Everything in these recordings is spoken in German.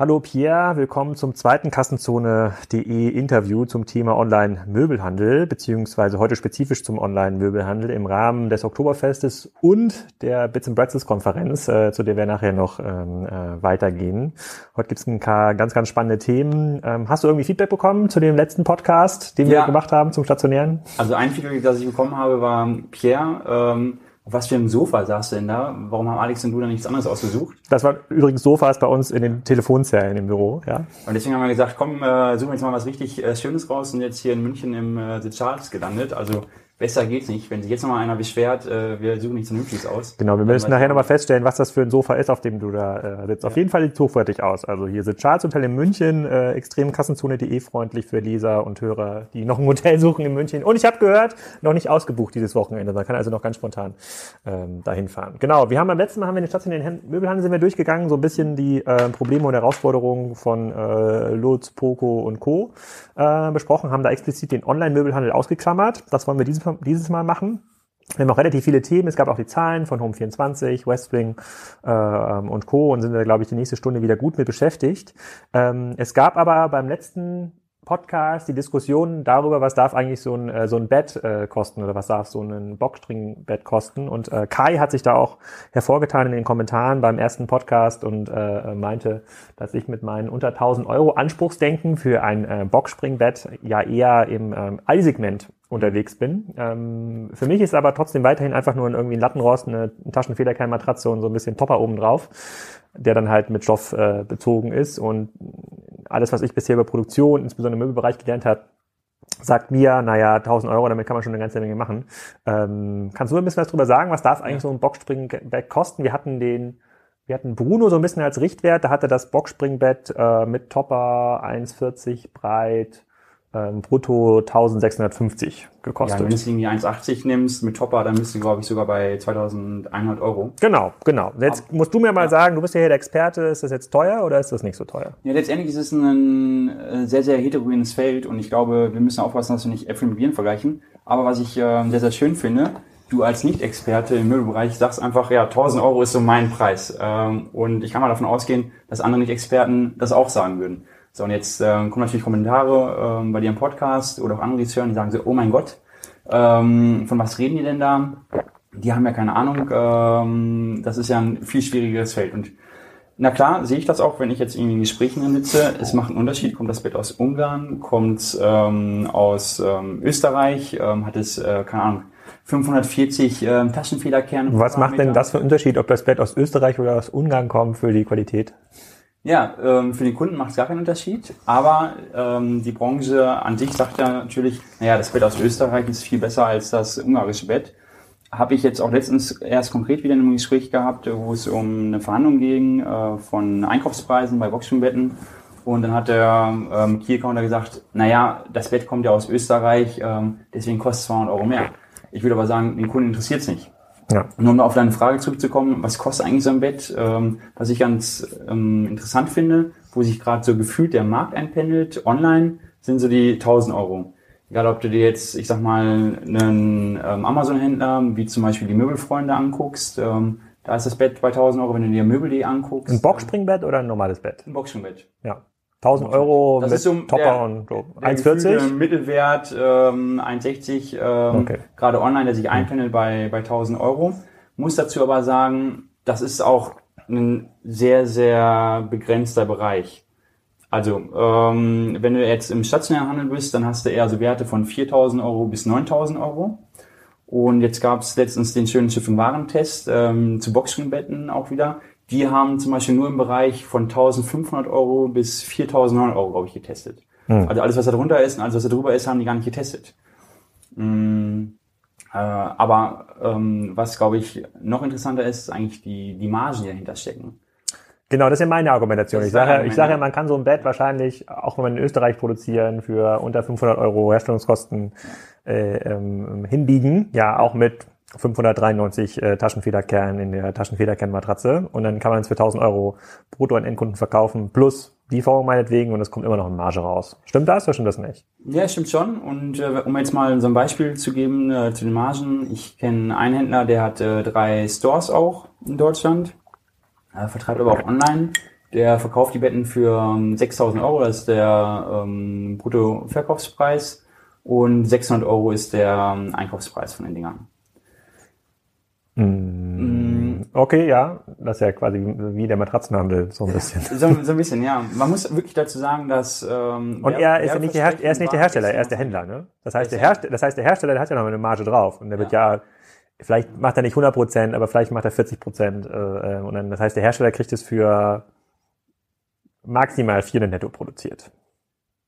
Hallo Pierre, willkommen zum zweiten Kassenzone.de Interview zum Thema Online-Möbelhandel, beziehungsweise heute spezifisch zum Online-Möbelhandel im Rahmen des Oktoberfestes und der Bits and Bretzels Konferenz, äh, zu der wir nachher noch ähm, äh, weitergehen. Heute gibt es ein paar ganz, ganz spannende Themen. Ähm, hast du irgendwie Feedback bekommen zu dem letzten Podcast, den ja. wir gemacht haben zum Stationären? Also ein Feedback, das ich bekommen habe, war Pierre, ähm was für einem Sofa saß du denn da? Warum haben Alex und du da nichts anderes ausgesucht? Das waren übrigens Sofas bei uns in den Telefonzellen im Büro, ja. Und deswegen haben wir gesagt, komm, äh, suchen wir jetzt mal was richtig äh, Schönes raus und jetzt hier in München im äh, The Charles gelandet. Also besser geht's nicht. Wenn sich jetzt nochmal einer beschwert, äh, wir suchen nichts Vernünftiges aus. Genau, wir müssen nachher nochmal feststellen, was das für ein Sofa ist, auf dem du da äh, sitzt. Ja. Auf jeden Fall sieht es hochwertig aus. Also hier sitzt Charles Hotel in München, äh, extrem Kassenzone.de freundlich für Leser und Hörer, die noch ein Hotel suchen in München. Und ich habe gehört, noch nicht ausgebucht dieses Wochenende. Man kann also noch ganz spontan ähm, dahin fahren. Genau, wir haben beim letzten Mal haben wir in den stationären Möbelhandel sind wir durchgegangen, so ein bisschen die äh, Probleme und Herausforderungen von äh, Lutz, Poco und Co. Äh, besprochen, haben da explizit den Online-Möbelhandel ausgeklammert. Das wollen wir dieses, dieses Mal machen. Wir haben auch relativ viele Themen. Es gab auch die Zahlen von Home24, Westwing äh, und Co. und sind da, glaube ich, die nächste Stunde wieder gut mit beschäftigt. Ähm, es gab aber beim letzten Podcast die Diskussion darüber, was darf eigentlich so ein, äh, so ein Bett äh, kosten oder was darf so ein Boxspringbett kosten. Und äh, Kai hat sich da auch hervorgetan in den Kommentaren beim ersten Podcast und äh, meinte, dass ich mit meinen unter 1000 Euro Anspruchsdenken für ein äh, Boxspringbett ja eher im ähm, Allsegment unterwegs bin. Ähm, für mich ist aber trotzdem weiterhin einfach nur irgendwie ein Lattenrost, eine Taschenfederkernmatratze und so ein bisschen Topper oben drauf, der dann halt mit Stoff äh, bezogen ist. Und alles, was ich bisher über Produktion, insbesondere im Möbelbereich gelernt habe, sagt mir, naja, 1000 Euro, damit kann man schon eine ganze Menge machen. Ähm, kannst du ein bisschen was drüber sagen? Was darf eigentlich ja. so ein Boxspringbett kosten? Wir hatten den wir hatten Bruno so ein bisschen als Richtwert, da hatte das Boxspringbett äh, mit Topper 1,40 breit, ähm, brutto 1650 gekostet. Ja, wenn du es irgendwie 1,80 nimmst mit Topper, dann bist du, glaube ich, sogar bei 2100 Euro. Genau, genau. Jetzt Aber, musst du mir mal ja. sagen, du bist ja hier der Experte, ist das jetzt teuer oder ist das nicht so teuer? Ja, letztendlich ist es ein äh, sehr, sehr heterogenes Feld und ich glaube, wir müssen aufpassen, dass wir nicht Äpfel mit Bieren vergleichen. Aber was ich äh, sehr, sehr schön finde, du als Nicht-Experte im Möbelbereich sagst einfach, ja, 1000 Euro ist so mein Preis. Ähm, und ich kann mal davon ausgehen, dass andere Nicht-Experten das auch sagen würden. So, und jetzt äh, kommen natürlich Kommentare äh, bei dir im Podcast oder auch andere, die hören, die sagen so, oh mein Gott, ähm, von was reden die denn da? Die haben ja keine Ahnung, ähm, das ist ja ein viel schwierigeres Feld. Und na klar, sehe ich das auch, wenn ich jetzt irgendwie in Gesprächen sitze. Es macht einen Unterschied, kommt das Bett aus Ungarn, kommt ähm, aus ähm, Österreich, ähm, hat es, äh, keine Ahnung, 540 ähm, Taschenfederkerne. Was macht denn das für einen Unterschied, ob das Bett aus Österreich oder aus Ungarn kommt für die Qualität? Ja, ähm, für den Kunden macht es gar keinen Unterschied, aber ähm, die Branche an sich sagt ja natürlich, naja, das Bett aus Österreich ist viel besser als das ungarische Bett. Habe ich jetzt auch letztens erst konkret wieder in einem Gespräch gehabt, wo es um eine Verhandlung ging äh, von Einkaufspreisen bei Boxspringbetten. Und dann hat der ähm, Key-Counter gesagt, naja, das Bett kommt ja aus Österreich, ähm, deswegen kostet es 200 Euro mehr. Ich würde aber sagen, den Kunden interessiert es nicht. Ja. Nur um auf deine Frage zurückzukommen, was kostet eigentlich so ein Bett? Ähm, was ich ganz ähm, interessant finde, wo sich gerade so gefühlt der Markt einpendelt, online, sind so die 1000 Euro. Egal, ob du dir jetzt, ich sag mal, einen ähm, Amazon-Händler, wie zum Beispiel die Möbelfreunde anguckst, ähm, da ist das Bett bei 1000 Euro, wenn du dir Möbel.de anguckst. Ein Boxspringbett oder ein normales Bett? Ein Boxspringbett. Ja. 1000 Euro das mit so Topper und so. 1,40? Mittelwert ähm, 1,60, ähm, okay. gerade online, der sich einpendelt bei, bei 1000 Euro. Muss dazu aber sagen, das ist auch ein sehr, sehr begrenzter Bereich. Also, ähm, wenn du jetzt im stationären Handel bist, dann hast du eher so Werte von 4.000 Euro bis 9.000 Euro. Und jetzt gab es letztens den schönen Schiff- und Warentest ähm, zu Boxspringbetten auch wieder. Die haben zum Beispiel nur im Bereich von 1500 Euro bis 4900 Euro, glaube ich, getestet. Mhm. Also alles, was da drunter ist und alles, was da drüber ist, haben die gar nicht getestet. Mhm. Äh, aber ähm, was, glaube ich, noch interessanter ist, ist eigentlich die, die Margen, die dahinter stecken. Genau, das ist ja meine Argumentation. Ich sage, ich sage, man kann so ein Bett wahrscheinlich, auch wenn man in Österreich produzieren, für unter 500 Euro Herstellungskosten äh, ähm, hinbiegen. Ja, auch mit 593 äh, Taschenfederkern in der Taschenfederkernmatratze und dann kann man es für 1000 Euro brutto an Endkunden verkaufen plus Lieferung meinetwegen und es kommt immer noch eine Marge raus. Stimmt das oder stimmt das nicht? Ja, stimmt schon. Und äh, um jetzt mal so ein Beispiel zu geben äh, zu den Margen. Ich kenne einen Händler, der hat äh, drei Stores auch in Deutschland, äh, vertreibt aber auch online. Der verkauft die Betten für ähm, 6.000 Euro, das ist der ähm, Bruttoverkaufspreis. Und 600 Euro ist der ähm, Einkaufspreis von den Dingern. Mm, okay, ja, das ist ja quasi wie der Matratzenhandel, so ein bisschen. So, so ein bisschen, ja. Man muss wirklich dazu sagen, dass ähm, Und er ist ja nicht der, Her er ist nicht der Hersteller, er ist der Händler, ne? Das heißt, der Hersteller, das heißt, der Hersteller der hat ja noch eine Marge drauf und der wird ja, vielleicht macht er nicht 100 Prozent, aber vielleicht macht er 40 Prozent äh, äh, und dann, das heißt, der Hersteller kriegt es für maximal 400 netto produziert.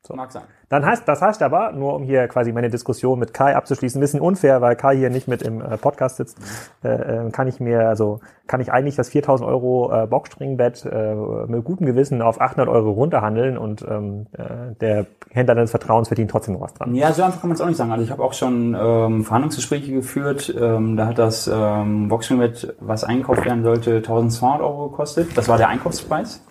So. Mag sein. Dann heißt, das heißt aber, nur um hier quasi meine Diskussion mit Kai abzuschließen, ein bisschen unfair, weil Kai hier nicht mit im äh, Podcast sitzt, äh, äh, kann ich mir, also kann ich eigentlich das 4000 Euro äh, Boxspringbett äh, mit gutem Gewissen auf 800 Euro runterhandeln und ähm, äh, der Händler des Vertrauens verdient trotzdem noch was dran. Ja, so einfach kann man es auch nicht sagen. Also ich habe auch schon ähm, Verhandlungsgespräche geführt. Ähm, da hat das ähm, Boxspringbett, was eingekauft werden sollte, 1200 Euro gekostet. Das war der Einkaufspreis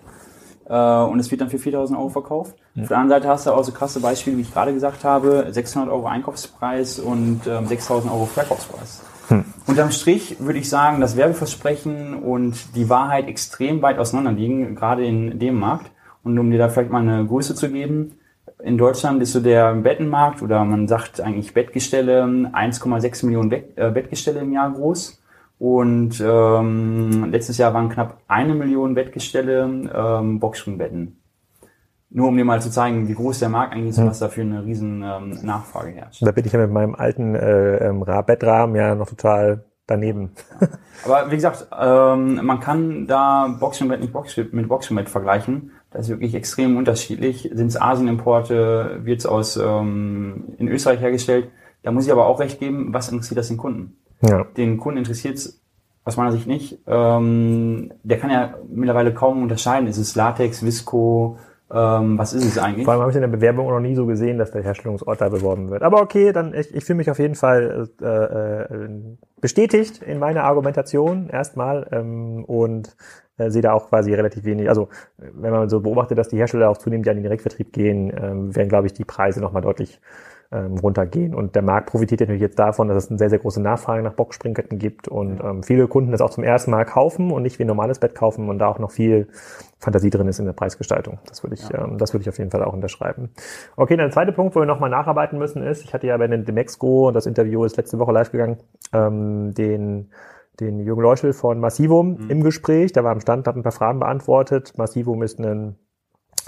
und es wird dann für 4000 Euro verkauft. Mhm. Auf der anderen Seite hast du auch so krasse Beispiele, wie ich gerade gesagt habe, 600 Euro Einkaufspreis und ähm, 6000 Euro Verkaufspreis. Hm. Unterm Strich würde ich sagen, dass Werbeversprechen und die Wahrheit extrem weit auseinander liegen, gerade in dem Markt. Und um dir da vielleicht mal eine Größe zu geben, in Deutschland ist so der Bettenmarkt oder man sagt eigentlich Bettgestelle 1,6 Millionen äh, Bettgestelle im Jahr groß. Und ähm, letztes Jahr waren knapp eine Million Bettgestelle ähm, Boxspringbetten. Nur um dir mal zu zeigen, wie groß der Markt eigentlich ist und was da für eine riesen ähm, Nachfrage herrscht. Da bin ich ja mit meinem alten äh, ähm, Bettrahmen ja noch total daneben. Ja. Aber wie gesagt, ähm, man kann da Boxspringbett nicht Box mit Boxspringbett vergleichen. Das ist wirklich extrem unterschiedlich. Sind es Asienimporte, wird es aus ähm, in Österreich hergestellt. Da muss ich aber auch recht geben, was interessiert das den Kunden? Ja. Den Kunden interessiert es aus meiner Sicht nicht. Ähm, der kann ja mittlerweile kaum unterscheiden. Ist es Latex, Visco, ähm, was ist es eigentlich? Vor allem habe ich in der Bewerbung noch nie so gesehen, dass der Herstellungsort da beworben wird. Aber okay, dann ich, ich fühle mich auf jeden Fall äh, äh, bestätigt in meiner Argumentation erstmal ähm, und äh, sehe da auch quasi relativ wenig. Also wenn man so beobachtet, dass die Hersteller auch zunehmend ja in den Direktvertrieb gehen, ähm, werden, glaube ich, die Preise nochmal deutlich ähm, runtergehen. Und der Markt profitiert natürlich jetzt davon, dass es eine sehr, sehr große Nachfrage nach Boxspringketten gibt und ähm, viele Kunden das auch zum ersten Mal kaufen und nicht wie ein normales Bett kaufen und da auch noch viel Fantasie drin ist in der Preisgestaltung. Das würde ich, ja. ähm, das würde ich auf jeden Fall auch unterschreiben. Okay, dann der zweite Punkt, wo wir nochmal nacharbeiten müssen, ist, ich hatte ja bei den Demexco, das Interview ist letzte Woche live gegangen, ähm, den den Jürgen Leuschel von Massivum mhm. im Gespräch. Der war am Stand, hat ein paar Fragen beantwortet. Massivum ist ein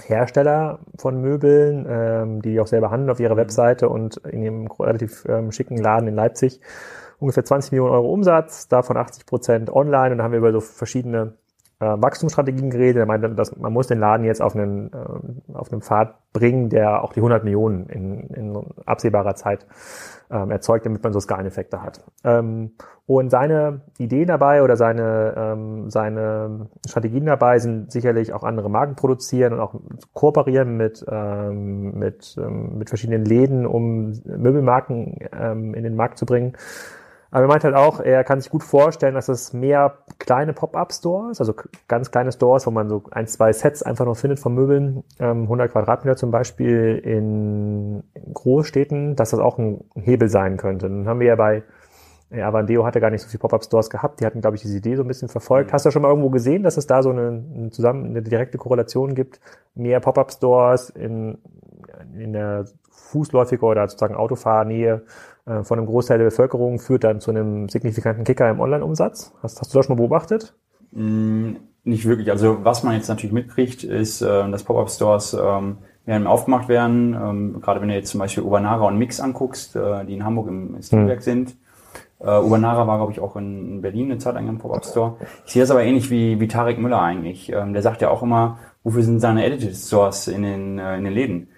Hersteller von Möbeln, ähm, die auch selber handeln auf ihrer Webseite und in ihrem relativ ähm, schicken Laden in Leipzig. Ungefähr 20 Millionen Euro Umsatz, davon 80 Prozent online. Und da haben wir über so verschiedene Wachstumsstrategien geredet. Er meinte, dass man muss den Laden jetzt auf einen, äh, auf einen Pfad bringen, der auch die 100 Millionen in, in absehbarer Zeit ähm, erzeugt, damit man so Skaleneffekte hat. Ähm, und seine Ideen dabei oder seine, ähm, seine Strategien dabei sind sicherlich auch andere Marken produzieren und auch kooperieren mit, ähm, mit, ähm, mit verschiedenen Läden, um Möbelmarken ähm, in den Markt zu bringen. Aber er meint halt auch, er kann sich gut vorstellen, dass es mehr kleine Pop-up-Stores, also ganz kleine Stores, wo man so ein, zwei Sets einfach noch findet von Möbeln, ähm, 100 Quadratmeter zum Beispiel in, Großstädten, dass das auch ein Hebel sein könnte. Dann haben wir ja bei ja, Avandeo hatte gar nicht so viele Pop-up-Stores gehabt. Die hatten, glaube ich, diese Idee so ein bisschen verfolgt. Mhm. Hast du schon mal irgendwo gesehen, dass es da so eine, eine, zusammen, eine direkte Korrelation gibt? Mehr Pop-up-Stores in, in der fußläufiger oder sozusagen Autofahrnähe äh, von einem Großteil der Bevölkerung führt dann zu einem signifikanten Kicker im Online-Umsatz. Hast, hast du das schon mal beobachtet? Mm, nicht wirklich. Also was man jetzt natürlich mitkriegt, ist, äh, dass Pop-up-Stores ähm, werden aufgemacht werden. Ähm, gerade wenn du jetzt zum Beispiel Ubanara und Mix anguckst, äh, die in Hamburg im Stilwerk hm. sind. Äh, Ubanara war, glaube ich, auch in Berlin eine Zeit lang im Pop-up-Store. Ich sehe das aber ähnlich wie, wie Tarek Müller eigentlich. Ähm, der sagt ja auch immer, wofür sind seine Edited Stores in den, äh, in den Läden?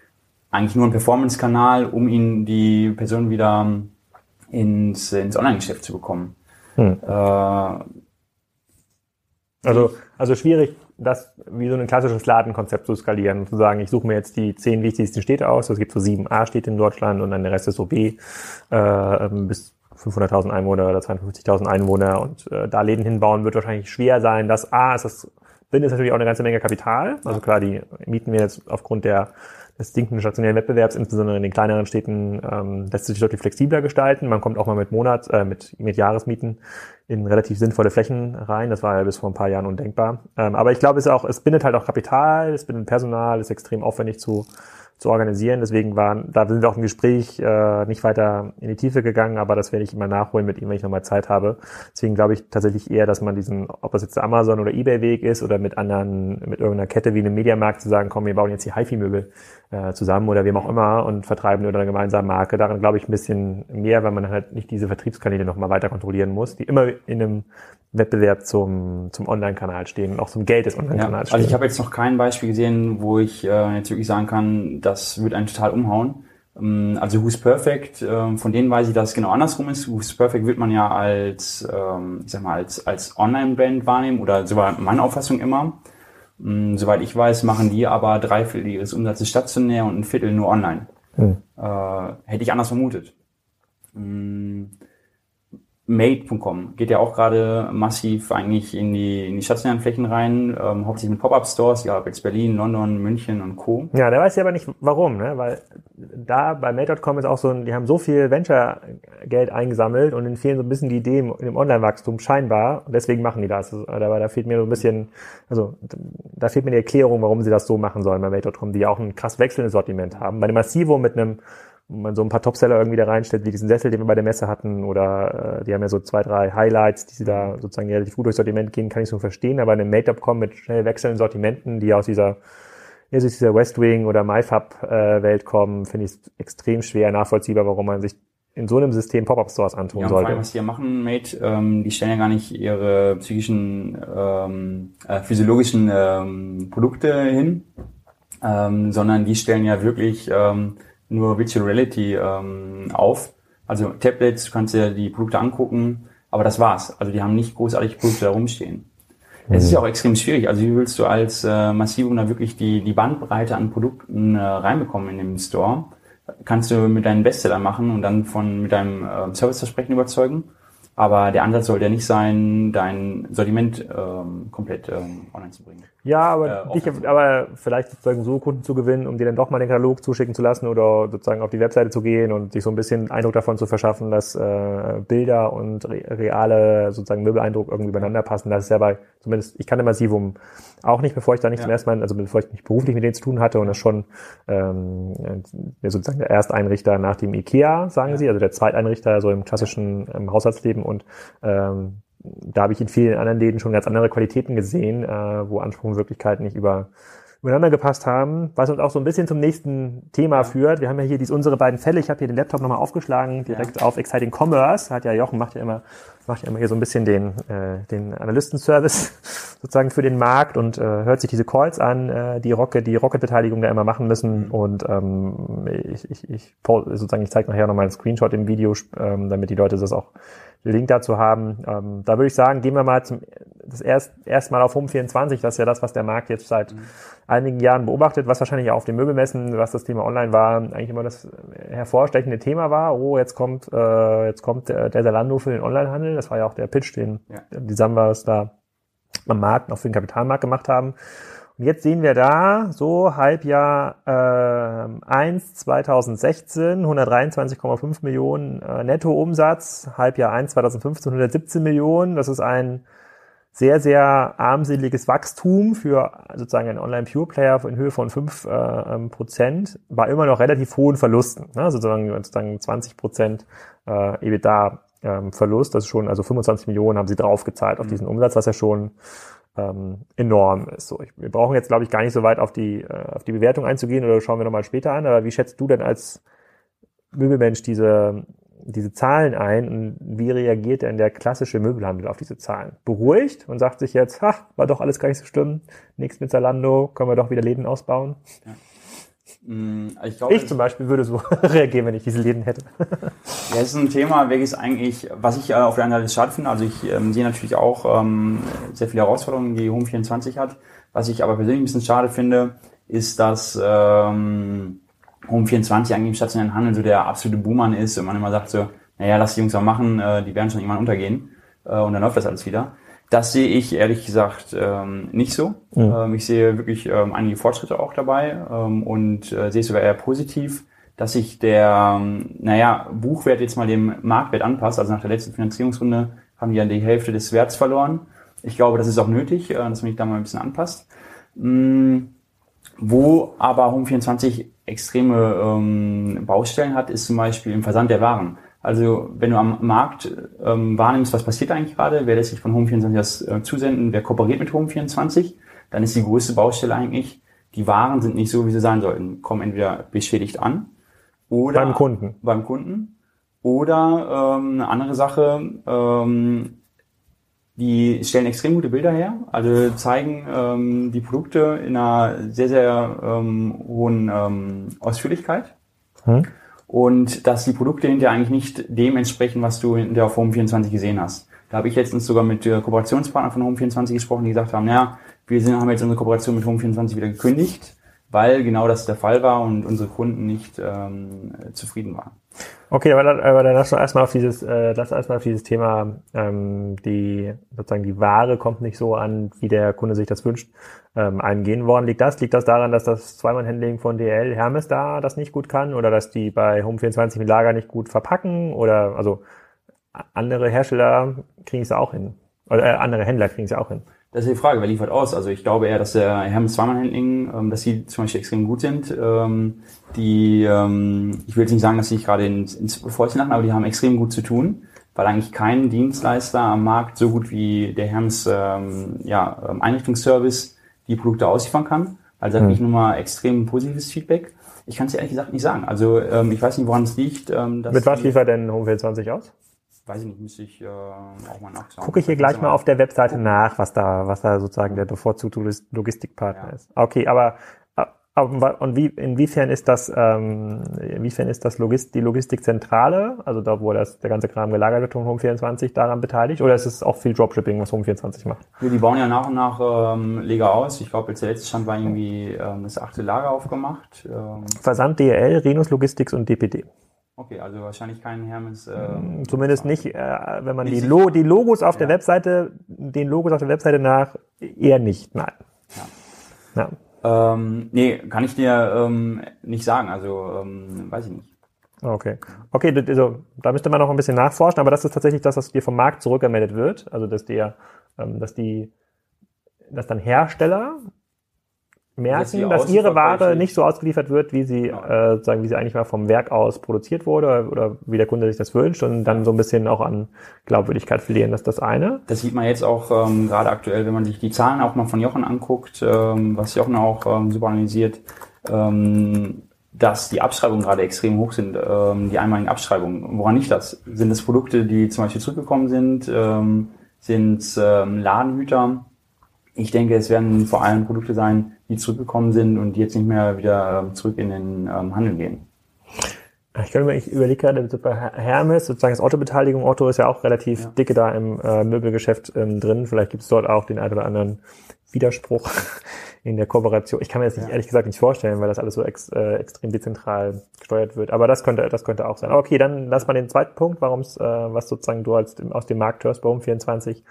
Eigentlich nur ein Performance-Kanal, um ihn die Person wieder ins, ins Online-Geschäft zu bekommen. Hm. Äh, also, also schwierig, das wie so ein klassisches Ladenkonzept zu skalieren, zu sagen, ich suche mir jetzt die zehn wichtigsten Städte aus, es gibt so sieben A-Städte in Deutschland und dann der Rest ist so B, äh, bis 500.000 Einwohner oder 52.000 Einwohner und äh, da Läden hinbauen wird wahrscheinlich schwer sein. Das A ist das, bin ist natürlich auch eine ganze Menge Kapital. Also klar, die mieten wir jetzt aufgrund der des sinkenden stationären Wettbewerbs, insbesondere in den kleineren Städten, ähm, lässt sich deutlich flexibler gestalten. Man kommt auch mal mit Monats, äh, mit, mit Jahresmieten in relativ sinnvolle Flächen rein. Das war ja bis vor ein paar Jahren undenkbar. Ähm, aber ich glaube, es auch, es bindet halt auch Kapital, es bindet Personal, ist extrem aufwendig zu zu organisieren. Deswegen waren, da sind wir auch im Gespräch äh, nicht weiter in die Tiefe gegangen, aber das werde ich immer nachholen mit ihm, wenn ich nochmal Zeit habe. Deswegen glaube ich tatsächlich eher, dass man diesen, ob das jetzt der Amazon oder Ebay-Weg ist oder mit anderen, mit irgendeiner Kette wie einem Mediamarkt zu sagen, komm, wir bauen jetzt die HiFi-Möbel äh, zusammen oder wem auch immer und vertreiben unter einer gemeinsamen Marke. Daran glaube ich ein bisschen mehr, weil man halt nicht diese Vertriebskanäle nochmal weiter kontrollieren muss, die immer in einem Wettbewerb zum, zum Online-Kanal stehen und auch zum Geld des Online-Kanals ja, Also ich habe jetzt noch kein Beispiel gesehen, wo ich äh, jetzt wirklich sagen kann, das wird einen total umhauen. Ähm, also Who's Perfect, äh, von denen weiß ich, dass es genau andersrum ist. Who's Perfect wird man ja als, ähm, ich sag mal, als, als Online-Brand wahrnehmen oder so war meine Auffassung immer. Ähm, soweit ich weiß, machen die aber drei Viertel ihres Umsatzes stationär und ein Viertel nur online. Hm. Äh, hätte ich anders vermutet. Ähm, Made.com geht ja auch gerade massiv eigentlich in die, in die stationären Flächen rein, ähm, hauptsächlich mit Pop-Up-Stores, ja, jetzt Berlin, London, München und Co. Ja, da weiß ich aber nicht warum, ne? weil da bei Made.com ist auch so ein, die haben so viel Venture-Geld eingesammelt und ihnen fehlen so ein bisschen die Ideen im Online-Wachstum scheinbar und deswegen machen die das. Also, da, da fehlt mir so ein bisschen, also da fehlt mir die Erklärung, warum sie das so machen sollen bei Made.com, die ja auch ein krass wechselndes Sortiment haben. Bei dem Massivo mit einem wo man so ein paar Topseller irgendwie da reinstellt, wie diesen Sessel, den wir bei der Messe hatten, oder äh, die haben ja so zwei, drei Highlights, die sie da sozusagen relativ gut durchs Sortiment gehen, kann ich so verstehen, aber eine Made-up-Com mit schnell wechselnden Sortimenten, die aus dieser ja, aus dieser West Wing oder MyFab-Welt kommen, finde ich es extrem schwer nachvollziehbar, warum man sich in so einem System Pop-Up-Stores antun ja, sollte. Vor allem, was die ja machen, Mate, ähm, die stellen ja gar nicht ihre psychischen, ähm, äh, physiologischen ähm, Produkte hin, ähm, sondern die stellen ja wirklich ähm, nur Virtual Reality ähm, auf. Also Tablets, du kannst dir die Produkte angucken, aber das war's. Also die haben nicht großartig Produkte da rumstehen. Es ist ja auch extrem schwierig. Also wie willst du als äh, Massivum da wirklich die, die Bandbreite an Produkten äh, reinbekommen in dem Store? Kannst du mit deinen Bestseller machen und dann von mit deinem äh, Serviceversprechen überzeugen? Aber der Ansatz sollte ja nicht sein, dein Sortiment ähm, komplett ähm, online zu bringen. Ja, aber, äh, dich, aber vielleicht sozusagen so Kunden zu gewinnen, um dir dann doch mal den Katalog zuschicken zu lassen oder sozusagen auf die Webseite zu gehen und sich so ein bisschen Eindruck davon zu verschaffen, dass äh, Bilder und re reale sozusagen Möbeleindruck irgendwie übereinander passen. Das ist ja bei, zumindest, ich kannte Massivum auch nicht, bevor ich da nicht ja. zum ersten Mal, also bevor ich nicht beruflich mit denen zu tun hatte und das schon ähm, sozusagen der Ersteinrichter nach dem IKEA, sagen ja. sie, also der Zweiteinrichter so im klassischen ähm, Haushaltsleben und ähm, da habe ich in vielen anderen Läden schon ganz andere Qualitäten gesehen, äh, wo Anspruch und Wirklichkeit nicht über, übereinander gepasst haben, was uns auch so ein bisschen zum nächsten Thema ja. führt. Wir haben ja hier dies, unsere beiden Fälle. Ich habe hier den Laptop nochmal aufgeschlagen, direkt ja. auf Exciting Commerce. Hat ja Jochen macht ja immer macht ja immer hier so ein bisschen den, äh, den Analystenservice sozusagen für den Markt und äh, hört sich diese Calls an, äh, die Rocket, die Rocket-Beteiligung da immer machen müssen. Mhm. Und ähm, ich, ich, ich sozusagen, ich zeige nachher nochmal einen Screenshot im Video, ähm, damit die Leute das auch Link dazu haben. Ähm, da würde ich sagen, gehen wir mal zum das erst erstmal auf Home 24. Das ist ja das, was der Markt jetzt seit mhm. einigen Jahren beobachtet, was wahrscheinlich auch auf den Möbelmessen, was das Thema Online war, eigentlich immer das hervorstechende Thema war. Oh, jetzt kommt äh, jetzt kommt der, der Zalando für den Onlinehandel. Das war ja auch der Pitch, den ja. die Sambas da am Markt, auch für den Kapitalmarkt gemacht haben. Und jetzt sehen wir da so Halbjahr äh, 1 2016 123,5 Millionen äh, Nettoumsatz, Halbjahr 1 2015 117 Millionen. Das ist ein sehr, sehr armseliges Wachstum für sozusagen einen Online-Pure-Player in Höhe von 5 äh, ähm, Prozent, bei immer noch relativ hohen Verlusten, ne? sozusagen, sozusagen 20 Prozent äh, EBITDA ähm, das ist schon, also 25 Millionen haben sie draufgezahlt auf mhm. diesen Umsatz, was ja schon ähm, enorm ist. So, ich, wir brauchen jetzt, glaube ich, gar nicht so weit auf die, äh, auf die Bewertung einzugehen oder schauen wir nochmal später an. Aber wie schätzt du denn als Möbelmensch diese, diese Zahlen ein und wie reagiert denn der klassische Möbelhandel auf diese Zahlen? Beruhigt und sagt sich jetzt, ha, war doch alles gar nicht so schlimm, nichts mit Zalando, können wir doch wieder Läden ausbauen? Ja. Mm, ich, glaub, ich zum Beispiel würde so reagieren, wenn ich diese Läden hätte. ja, das ist ein Thema, welches eigentlich, was ich äh, auf der einen Seite schade finde. Also ich ähm, sehe natürlich auch ähm, sehr viele Herausforderungen, die Home 24 hat. Was ich aber persönlich ein bisschen schade finde, ist, dass ähm, Home 24 eigentlich im stationären Handel so der absolute Boomer ist und man immer sagt so, naja, lass die Jungs mal machen, äh, die werden schon irgendwann untergehen äh, und dann läuft das alles wieder. Das sehe ich ehrlich gesagt ähm, nicht so. Mhm. Ähm, ich sehe wirklich ähm, einige Fortschritte auch dabei ähm, und äh, sehe es sogar eher positiv, dass sich der, ähm, naja, Buchwert jetzt mal dem Marktwert anpasst. Also nach der letzten Finanzierungsrunde haben die ja die Hälfte des Werts verloren. Ich glaube, das ist auch nötig, äh, dass man sich da mal ein bisschen anpasst. Mhm. Wo aber Home24 extreme ähm, Baustellen hat, ist zum Beispiel im Versand der Waren. Also wenn du am Markt ähm, wahrnimmst, was passiert eigentlich gerade, wer lässt sich von Home24 das äh, zusenden, wer kooperiert mit Home24, dann ist die größte Baustelle eigentlich, die Waren sind nicht so, wie sie sein sollten, kommen entweder beschädigt an oder beim Kunden. Beim Kunden. Oder ähm, eine andere Sache, ähm, die stellen extrem gute Bilder her, also zeigen ähm, die Produkte in einer sehr, sehr ähm, hohen ähm, Ausführlichkeit. Hm und dass die Produkte hinterher eigentlich nicht dem entsprechen, was du hinterher auf Home24 gesehen hast. Da habe ich letztens sogar mit der Kooperationspartner von Home24 gesprochen, die gesagt haben, naja, wir sind, haben jetzt unsere Kooperation mit Home24 wieder gekündigt, weil genau das der Fall war und unsere Kunden nicht ähm, zufrieden waren. Okay, aber dann, aber dann lass uns erstmal auf dieses, äh, lass erstmal auf dieses Thema, ähm, die sozusagen die Ware kommt nicht so an, wie der Kunde sich das wünscht, ähm, eingehen. Woran liegt das? Liegt das daran, dass das Zweimann-Handling von DL Hermes da das nicht gut kann oder dass die bei Home24 mit Lager nicht gut verpacken oder also andere Hersteller kriegen es auch hin. Oder äh, andere Händler kriegen es auch hin. Das ist die Frage, wer liefert aus? Also ich glaube eher, dass der Hermes Zweimann-Handling, ähm, dass sie zum Beispiel extrem gut sind. Ähm, die, ähm, ich will jetzt nicht sagen, dass sie gerade ins, ins Fäustchen lachen, aber die haben extrem gut zu tun, weil eigentlich kein Dienstleister am Markt so gut wie der Hermes ähm, ja, ähm, Einrichtungsservice die Produkte ausliefern kann. Also habe ich mhm. nur mal extrem positives Feedback. Ich kann es ehrlich gesagt nicht sagen. Also ähm, ich weiß nicht, woran es liegt. Ähm, dass Mit was liefert denn Home 20 aus? Weiß ich nicht, müsste ich äh, auch mal nachschauen. Gucke ich hier gleich mal auf der Webseite gucken. nach, was da, was da sozusagen der bevorzugte Logistikpartner ja. ist. Okay, aber und wie, inwiefern ist das, ähm, inwiefern ist das Logist, die Logistikzentrale, also da, wo das, der ganze Kram gelagert wird, Home24 daran beteiligt? Oder ist es auch viel Dropshipping, was Home24 macht? Ja, die bauen ja nach und nach ähm, Lager aus. Ich glaube, jetzt der letzte Stand war irgendwie ähm, das achte Lager aufgemacht. Ähm. Versand DL, Renus Logistics und DPD. Okay, also wahrscheinlich kein Hermes. Äh, Zumindest nicht, äh, wenn man die, Lo die Logos auf ja. der Webseite, den Logos auf der Webseite nach, eher nicht, nein. Ja. ja. Ähm, nee, kann ich dir ähm, nicht sagen, also ähm, weiß ich nicht. Okay. Okay, also, da müsste man noch ein bisschen nachforschen, aber das ist tatsächlich das, was dir vom Markt zurückgemeldet wird. Also dass der, ähm, dass die, dass dann Hersteller merken, dass ihre Ware nicht so ausgeliefert wird, wie sie, ja. äh, sagen, wie sie eigentlich mal vom Werk aus produziert wurde oder, oder wie der Kunde sich das wünscht und dann so ein bisschen auch an Glaubwürdigkeit verlieren. Das ist das eine. Das sieht man jetzt auch ähm, gerade aktuell, wenn man sich die Zahlen auch mal von Jochen anguckt, ähm, was Jochen auch ähm, super analysiert, ähm, dass die Abschreibungen gerade extrem hoch sind, ähm, die einmaligen Abschreibungen. Woran nicht das? Sind es Produkte, die zum Beispiel zurückgekommen sind? Ähm, sind ähm, Ladenhüter? Ich denke, es werden vor allem Produkte sein, die zurückgekommen sind und die jetzt nicht mehr wieder ähm, zurück in den ähm, Handel gehen. Ich, kann mir, ich überlege gerade bei Hermes, sozusagen das Autobeteiligung. Otto ist ja auch relativ ja. dicke da im äh, Möbelgeschäft ähm, drin. Vielleicht gibt es dort auch den einen oder anderen Widerspruch in der Kooperation. Ich kann mir das nicht, ja. ehrlich gesagt nicht vorstellen, weil das alles so ex, äh, extrem dezentral gesteuert wird. Aber das könnte, das könnte auch sein. Aber okay, dann lass mal den zweiten Punkt, warum es, äh, was sozusagen du als aus dem Markt hörst bei um 24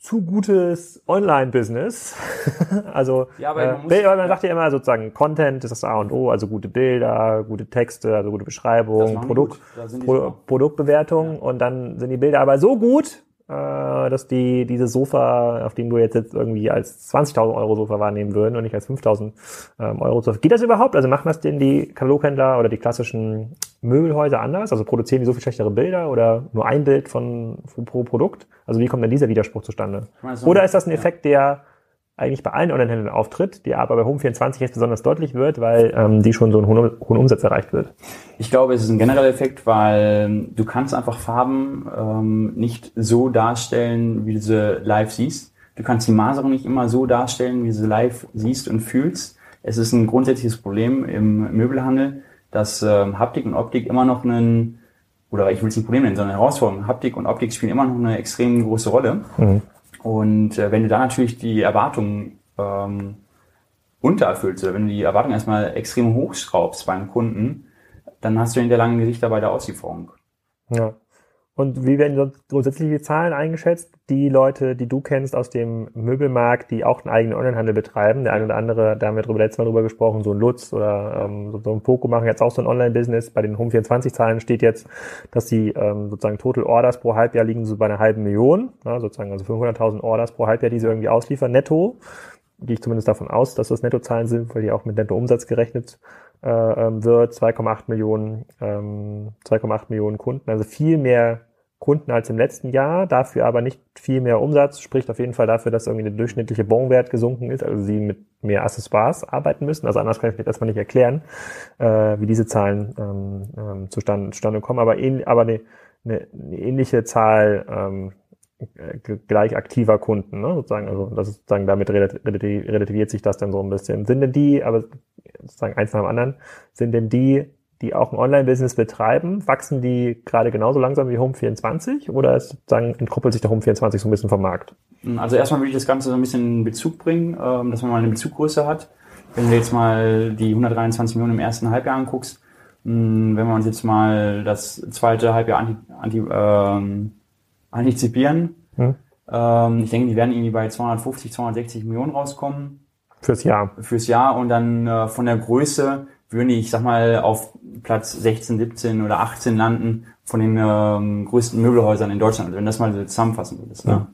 zu gutes Online-Business. also ja, aber man, äh, man sagt ja immer sozusagen Content ist das A und O, also gute Bilder, gute Texte, also gute Beschreibung, Produkt, Pro Produktbewertung ja. und dann sind die Bilder aber so gut, äh, dass die diese Sofa, auf dem du jetzt, jetzt irgendwie als 20.000 Euro Sofa wahrnehmen würden und nicht als 5.000 ähm, Euro Sofa. Geht das überhaupt? Also machen das denn die Kataloghändler oder die klassischen Möbelhäuser anders? Also produzieren die so viel schlechtere Bilder oder nur ein Bild von, von pro Produkt? Also wie kommt denn dieser Widerspruch zustande? Oder ist das ein Effekt, der eigentlich bei allen Online-Händlern auftritt, der aber bei Home24 jetzt besonders deutlich wird, weil ähm, die schon so einen hohen, hohen Umsatz erreicht wird. Ich glaube, es ist ein genereller Effekt, weil ähm, du kannst einfach Farben ähm, nicht so darstellen, wie du sie live siehst. Du kannst die Maserung nicht immer so darstellen, wie du sie live siehst und fühlst. Es ist ein grundsätzliches Problem im Möbelhandel, dass ähm, Haptik und Optik immer noch einen, oder ich will es nicht Problem nennen, sondern Herausforderung. Haptik und Optik spielen immer noch eine extrem große Rolle. Mhm. Und äh, wenn du da natürlich die Erwartungen ähm, untererfüllst, oder wenn du die Erwartungen erstmal extrem hochschraubst beim Kunden, dann hast du in der langen Gesichter bei der Auslieferung. Ja. Und wie werden grundsätzlich die Zahlen eingeschätzt? Die Leute, die du kennst aus dem Möbelmarkt, die auch einen eigenen Onlinehandel betreiben. Der eine oder andere, da haben wir drüber, letztes Mal drüber gesprochen, so ein Lutz oder ähm, so, so ein Poco machen jetzt auch so ein Online-Business. Bei den Home24-Zahlen steht jetzt, dass die ähm, sozusagen Total Orders pro Halbjahr liegen so bei einer halben Million, ja, sozusagen also 500.000 Orders pro Halbjahr, die sie irgendwie ausliefern, netto. Gehe ich zumindest davon aus, dass das Nettozahlen sind, weil die auch mit Nettoumsatz gerechnet äh, ähm, wird. 2,8 Millionen, ähm, 2,8 Millionen Kunden, also viel mehr Kunden als im letzten Jahr, dafür aber nicht viel mehr Umsatz, spricht auf jeden Fall dafür, dass irgendwie der durchschnittliche Bonwert gesunken ist, also sie mit mehr Accessoires arbeiten müssen. Also anders kann ich mir das mal nicht erklären, äh, wie diese Zahlen ähm, ähm, zustande, zustande kommen, aber, ähn, aber eine, eine, eine ähnliche Zahl ähm, gleich aktiver Kunden, ne, sozusagen, also das ist sozusagen damit relativiert sich das dann so ein bisschen. Sind denn die, aber sozusagen eins nach dem anderen, sind denn die die auch ein Online-Business betreiben, wachsen die gerade genauso langsam wie Home24 oder ist sozusagen entkoppelt sich der Home24 so ein bisschen vom Markt? Also erstmal würde ich das Ganze so ein bisschen in Bezug bringen, ähm, dass man mal eine Bezuggröße hat. Wenn du jetzt mal die 123 Millionen im ersten Halbjahr anguckst, wenn wir uns jetzt mal das zweite Halbjahr anti, anti, ähm, antizipieren, hm. ähm, ich denke, die werden irgendwie bei 250, 260 Millionen rauskommen. Fürs Jahr. Fürs Jahr und dann äh, von der Größe würden die, ich sag mal, auf Platz 16, 17 oder 18 landen von den ähm, größten Möbelhäusern in Deutschland. Also wenn das mal so zusammenfassen würdest. Ne?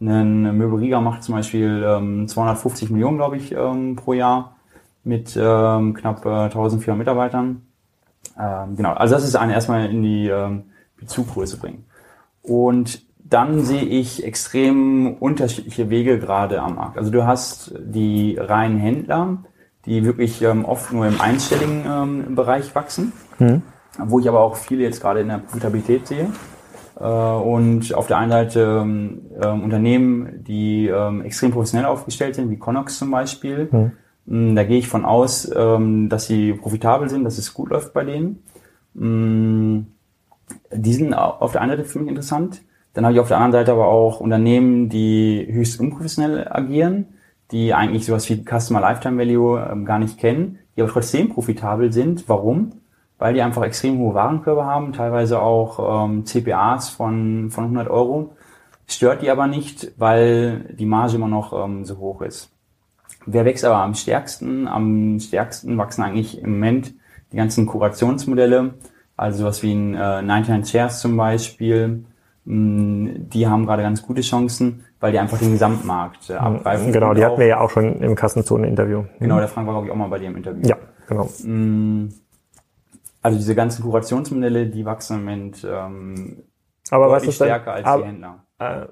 Ein Möbelriga macht zum Beispiel ähm, 250 Millionen, glaube ich, ähm, pro Jahr mit ähm, knapp äh, 1400 Mitarbeitern. Ähm, genau, also das ist eine erstmal in die ähm, Bezuggröße bringen. Und dann sehe ich extrem unterschiedliche Wege gerade am Markt. Also du hast die reinen Händler, die wirklich ähm, oft nur im einstelligen ähm, Bereich wachsen, mhm. wo ich aber auch viele jetzt gerade in der Profitabilität sehe. Äh, und auf der einen Seite ähm, ähm Unternehmen, die ähm, extrem professionell aufgestellt sind, wie Connox zum Beispiel. Mhm. Da gehe ich von aus, ähm, dass sie profitabel sind, dass es gut läuft bei denen. Mm, die sind auf der einen Seite für mich interessant. Dann habe ich auf der anderen Seite aber auch Unternehmen, die höchst unprofessionell agieren die eigentlich sowas wie Customer Lifetime Value ähm, gar nicht kennen, die aber trotzdem profitabel sind. Warum? Weil die einfach extrem hohe Warenkörbe haben, teilweise auch ähm, CPAs von, von 100 Euro. Stört die aber nicht, weil die Marge immer noch ähm, so hoch ist. Wer wächst aber am stärksten? Am stärksten wachsen eigentlich im Moment die ganzen Kurationsmodelle, also was wie ein äh, 99 Shares zum Beispiel. Mm, die haben gerade ganz gute Chancen weil die einfach den Gesamtmarkt äh, abgreifen. Genau, die hatten wir ja auch schon im Kassenzonen-Interview. Genau, der Frank war, glaube ich, auch mal bei dir im Interview. Ja, genau. Mm, also diese ganzen Kurationsmodelle, die wachsen im Moment ähm, aber was ist stärker denn, als aber, die Händler. Äh,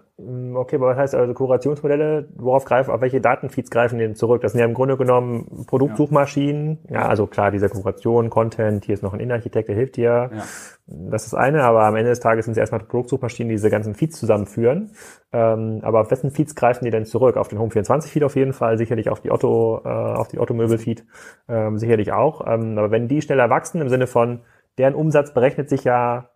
okay, aber was heißt also Kurationsmodelle? Worauf greifen, auf welche Datenfeeds greifen die denn zurück? Das sind ja im Grunde genommen Produktsuchmaschinen. Ja, also klar, diese Kuration, Content, hier ist noch ein Innenarchitekt, der hilft dir. Ja. Das ist eine, aber am Ende des Tages sind es erstmal Produktsuchmaschinen, die diese ganzen Feeds zusammenführen. Ähm, aber auf wessen Feeds greifen die denn zurück? Auf den Home24-Feed auf jeden Fall, sicherlich auf die Otto, äh, auf die Otto-Möbel-Feed, ähm, sicherlich auch. Ähm, aber wenn die schneller wachsen, im Sinne von, deren Umsatz berechnet sich ja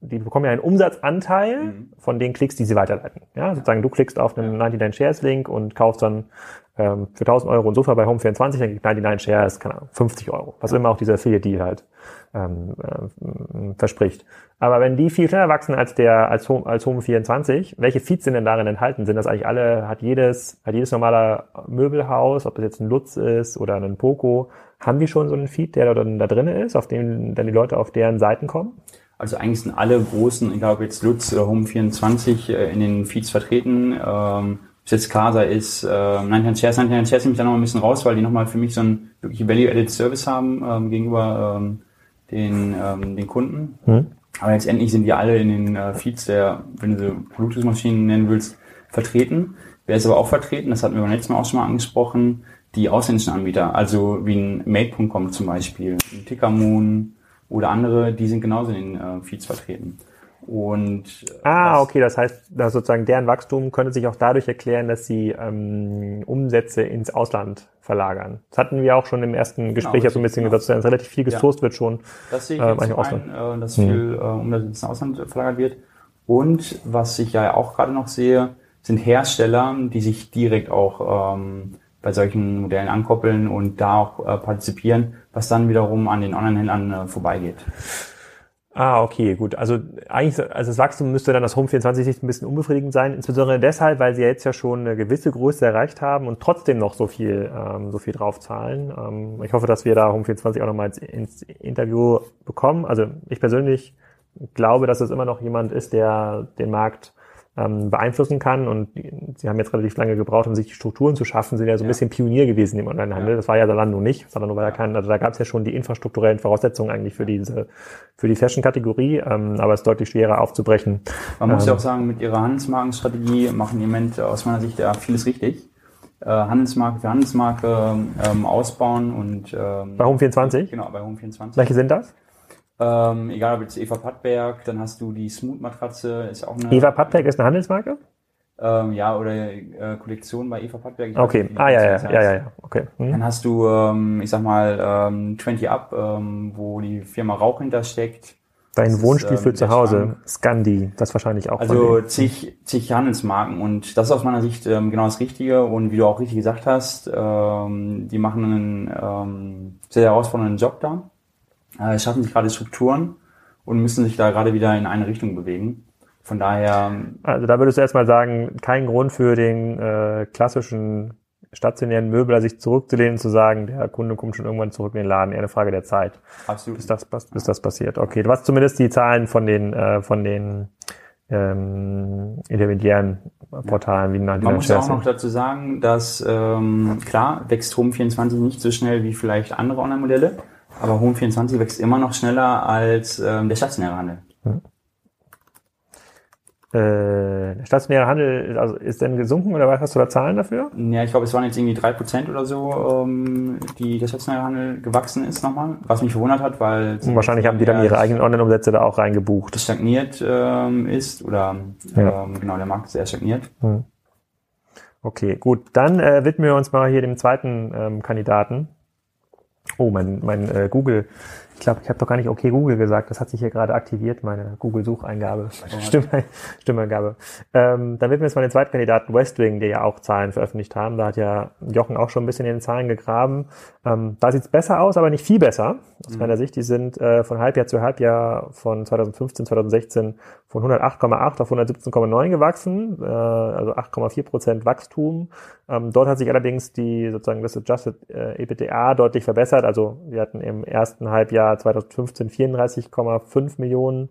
die bekommen ja einen Umsatzanteil mhm. von den Klicks, die sie weiterleiten. Ja, sozusagen du klickst auf einen 99 Shares Link und kaufst dann ähm, für 1000 Euro ein Sofa bei Home24, dann gibt 99 Shares, keine Ahnung, 50 Euro. Was immer auch dieser Affiliate Deal halt ähm, äh, verspricht. Aber wenn die viel schneller wachsen als der, als Home, als Home24, welche Feeds sind denn darin enthalten? Sind das eigentlich alle, hat jedes, hat jedes normale Möbelhaus, ob das jetzt ein Lutz ist oder ein Poco, haben die schon so einen Feed, der da, da drin ist, auf dem dann die Leute auf deren Seiten kommen? Also eigentlich sind alle großen, egal ob jetzt Lutz oder Home24 äh, in den Feeds vertreten. Ähm, ob es jetzt Casa ist, äh, 99 Shares, 99 Shares nehme ich da noch ein bisschen raus, weil die nochmal für mich so einen wirklich Value-Added Service haben ähm, gegenüber ähm, den, ähm, den Kunden. Mhm. Aber letztendlich sind die alle in den äh, Feeds der, wenn du Bluetooth-Maschinen nennen willst, vertreten. Wer ist aber auch vertreten, das hatten wir beim letzten Mal auch schon mal angesprochen, die ausländischen Anbieter, also wie ein Made.com zum Beispiel, ein Tickermoon, oder andere, die sind genauso in den äh, Feeds vertreten. Und äh, ah, okay, das heißt, dass sozusagen deren Wachstum könnte sich auch dadurch erklären, dass sie ähm, Umsätze ins Ausland verlagern. Das hatten wir auch schon im ersten genau, Gespräch genau, ja so ein bisschen genau. gesagt, dass relativ viel gesourced ja. wird schon. Das sehe ich äh, jetzt Ausland. Ein, äh, dass hm. viel äh, Umsatz ins Ausland verlagert wird. Und was ich ja auch gerade noch sehe, sind Hersteller, die sich direkt auch ähm, bei solchen Modellen ankoppeln und da auch äh, partizipieren, was dann wiederum an den Online-Händlern äh, vorbeigeht. Ah, okay, gut. Also eigentlich, also das Wachstum müsste dann aus Home 24 Sicht ein bisschen unbefriedigend sein, insbesondere deshalb, weil sie jetzt ja schon eine gewisse Größe erreicht haben und trotzdem noch so viel, ähm, so viel draufzahlen. Ähm, ich hoffe, dass wir da Home 24 auch nochmal ins, ins Interview bekommen. Also ich persönlich glaube, dass es immer noch jemand ist, der den Markt ähm, beeinflussen kann. Und sie haben jetzt relativ lange gebraucht, um sich die Strukturen zu schaffen, sind ja so ein ja. bisschen Pionier gewesen im Onlinehandel. Ja. Das war ja Zalando nicht. Zalando war ja kein, also da gab es ja schon die infrastrukturellen Voraussetzungen eigentlich für diese, für die Fashion-Kategorie, ähm, aber es ist deutlich schwerer aufzubrechen. Man muss ja ähm, auch sagen, mit ihrer Handelsmarkenstrategie machen die im Moment aus meiner Sicht ja vieles richtig. Äh, Handelsmarke für Handelsmarke ähm, ausbauen und ähm, bei Home24? Genau, bei Home24. Welche sind das? Ähm, egal ob jetzt Eva Pattberg, dann hast du die Smooth-Matratze, ist auch eine. Eva Pattberg ist eine Handelsmarke? Ähm, ja, oder äh, Kollektion bei Eva Pattberg. okay, nicht, ah ja, ja, ja, ja, ja, okay. Hm. Dann hast du, ähm, ich sag mal, ähm, 20 Up, ähm, wo die Firma Rauch hintersteckt. Dein das Wohnstil ist, ähm, für zu Hause, Scandi, das wahrscheinlich auch. Also zig, zig Handelsmarken und das ist aus meiner Sicht ähm, genau das Richtige und wie du auch richtig gesagt hast, ähm, die machen einen sehr herausfordernden Job da äh, schaffen sich gerade Strukturen und müssen sich da gerade wieder in eine Richtung bewegen. Von daher. Also da würdest du erstmal sagen, kein Grund für den äh, klassischen stationären Möbler sich zurückzulehnen, zu sagen, der Kunde kommt schon irgendwann zurück in den Laden, eher eine Frage der Zeit. Absolut. Bis das, bis das passiert. Okay, du hast zumindest die Zahlen von den, äh, von den ähm, intermediären Portalen ja. wie Man muss auch noch dazu sagen, dass ähm, klar wächst Home24 nicht so schnell wie vielleicht andere Online-Modelle, aber Home24 wächst immer noch schneller als ähm, der stationäre Handel. Hm. Äh, der stationäre Handel also ist denn gesunken oder was hast du da Zahlen dafür? Ja, ich glaube, es waren jetzt irgendwie drei Prozent oder so, ähm, die der stationäre Handel gewachsen ist nochmal, was mich verwundert hat, weil Und wahrscheinlich haben die dann ihre eigenen Online-Umsätze da auch reingebucht. Stagniert ähm, ist oder ja. ähm, genau der Markt ist sehr stagniert. Hm. Okay, gut, dann äh, widmen wir uns mal hier dem zweiten ähm, Kandidaten, Oh, mein, mein äh, Google, ich glaube, ich habe doch gar nicht okay Google gesagt. Das hat sich hier gerade aktiviert, meine Google-Sucheingabe, Stimme, Stimmeingabe. Ähm, dann wird mir jetzt mal den zweiten Kandidaten Westwing, der ja auch Zahlen veröffentlicht haben. Da hat ja Jochen auch schon ein bisschen in den Zahlen gegraben. Ähm, da sieht's besser aus, aber nicht viel besser aus mhm. meiner Sicht. Die sind äh, von Halbjahr zu Halbjahr von 2015, 2016 von 108,8 auf 117,9 gewachsen, äh, also 8,4 Prozent Wachstum. Ähm, dort hat sich allerdings die sozusagen das Adjusted äh, EBITDA deutlich verbessert. Also wir hatten im ersten Halbjahr 2015 34,5 Millionen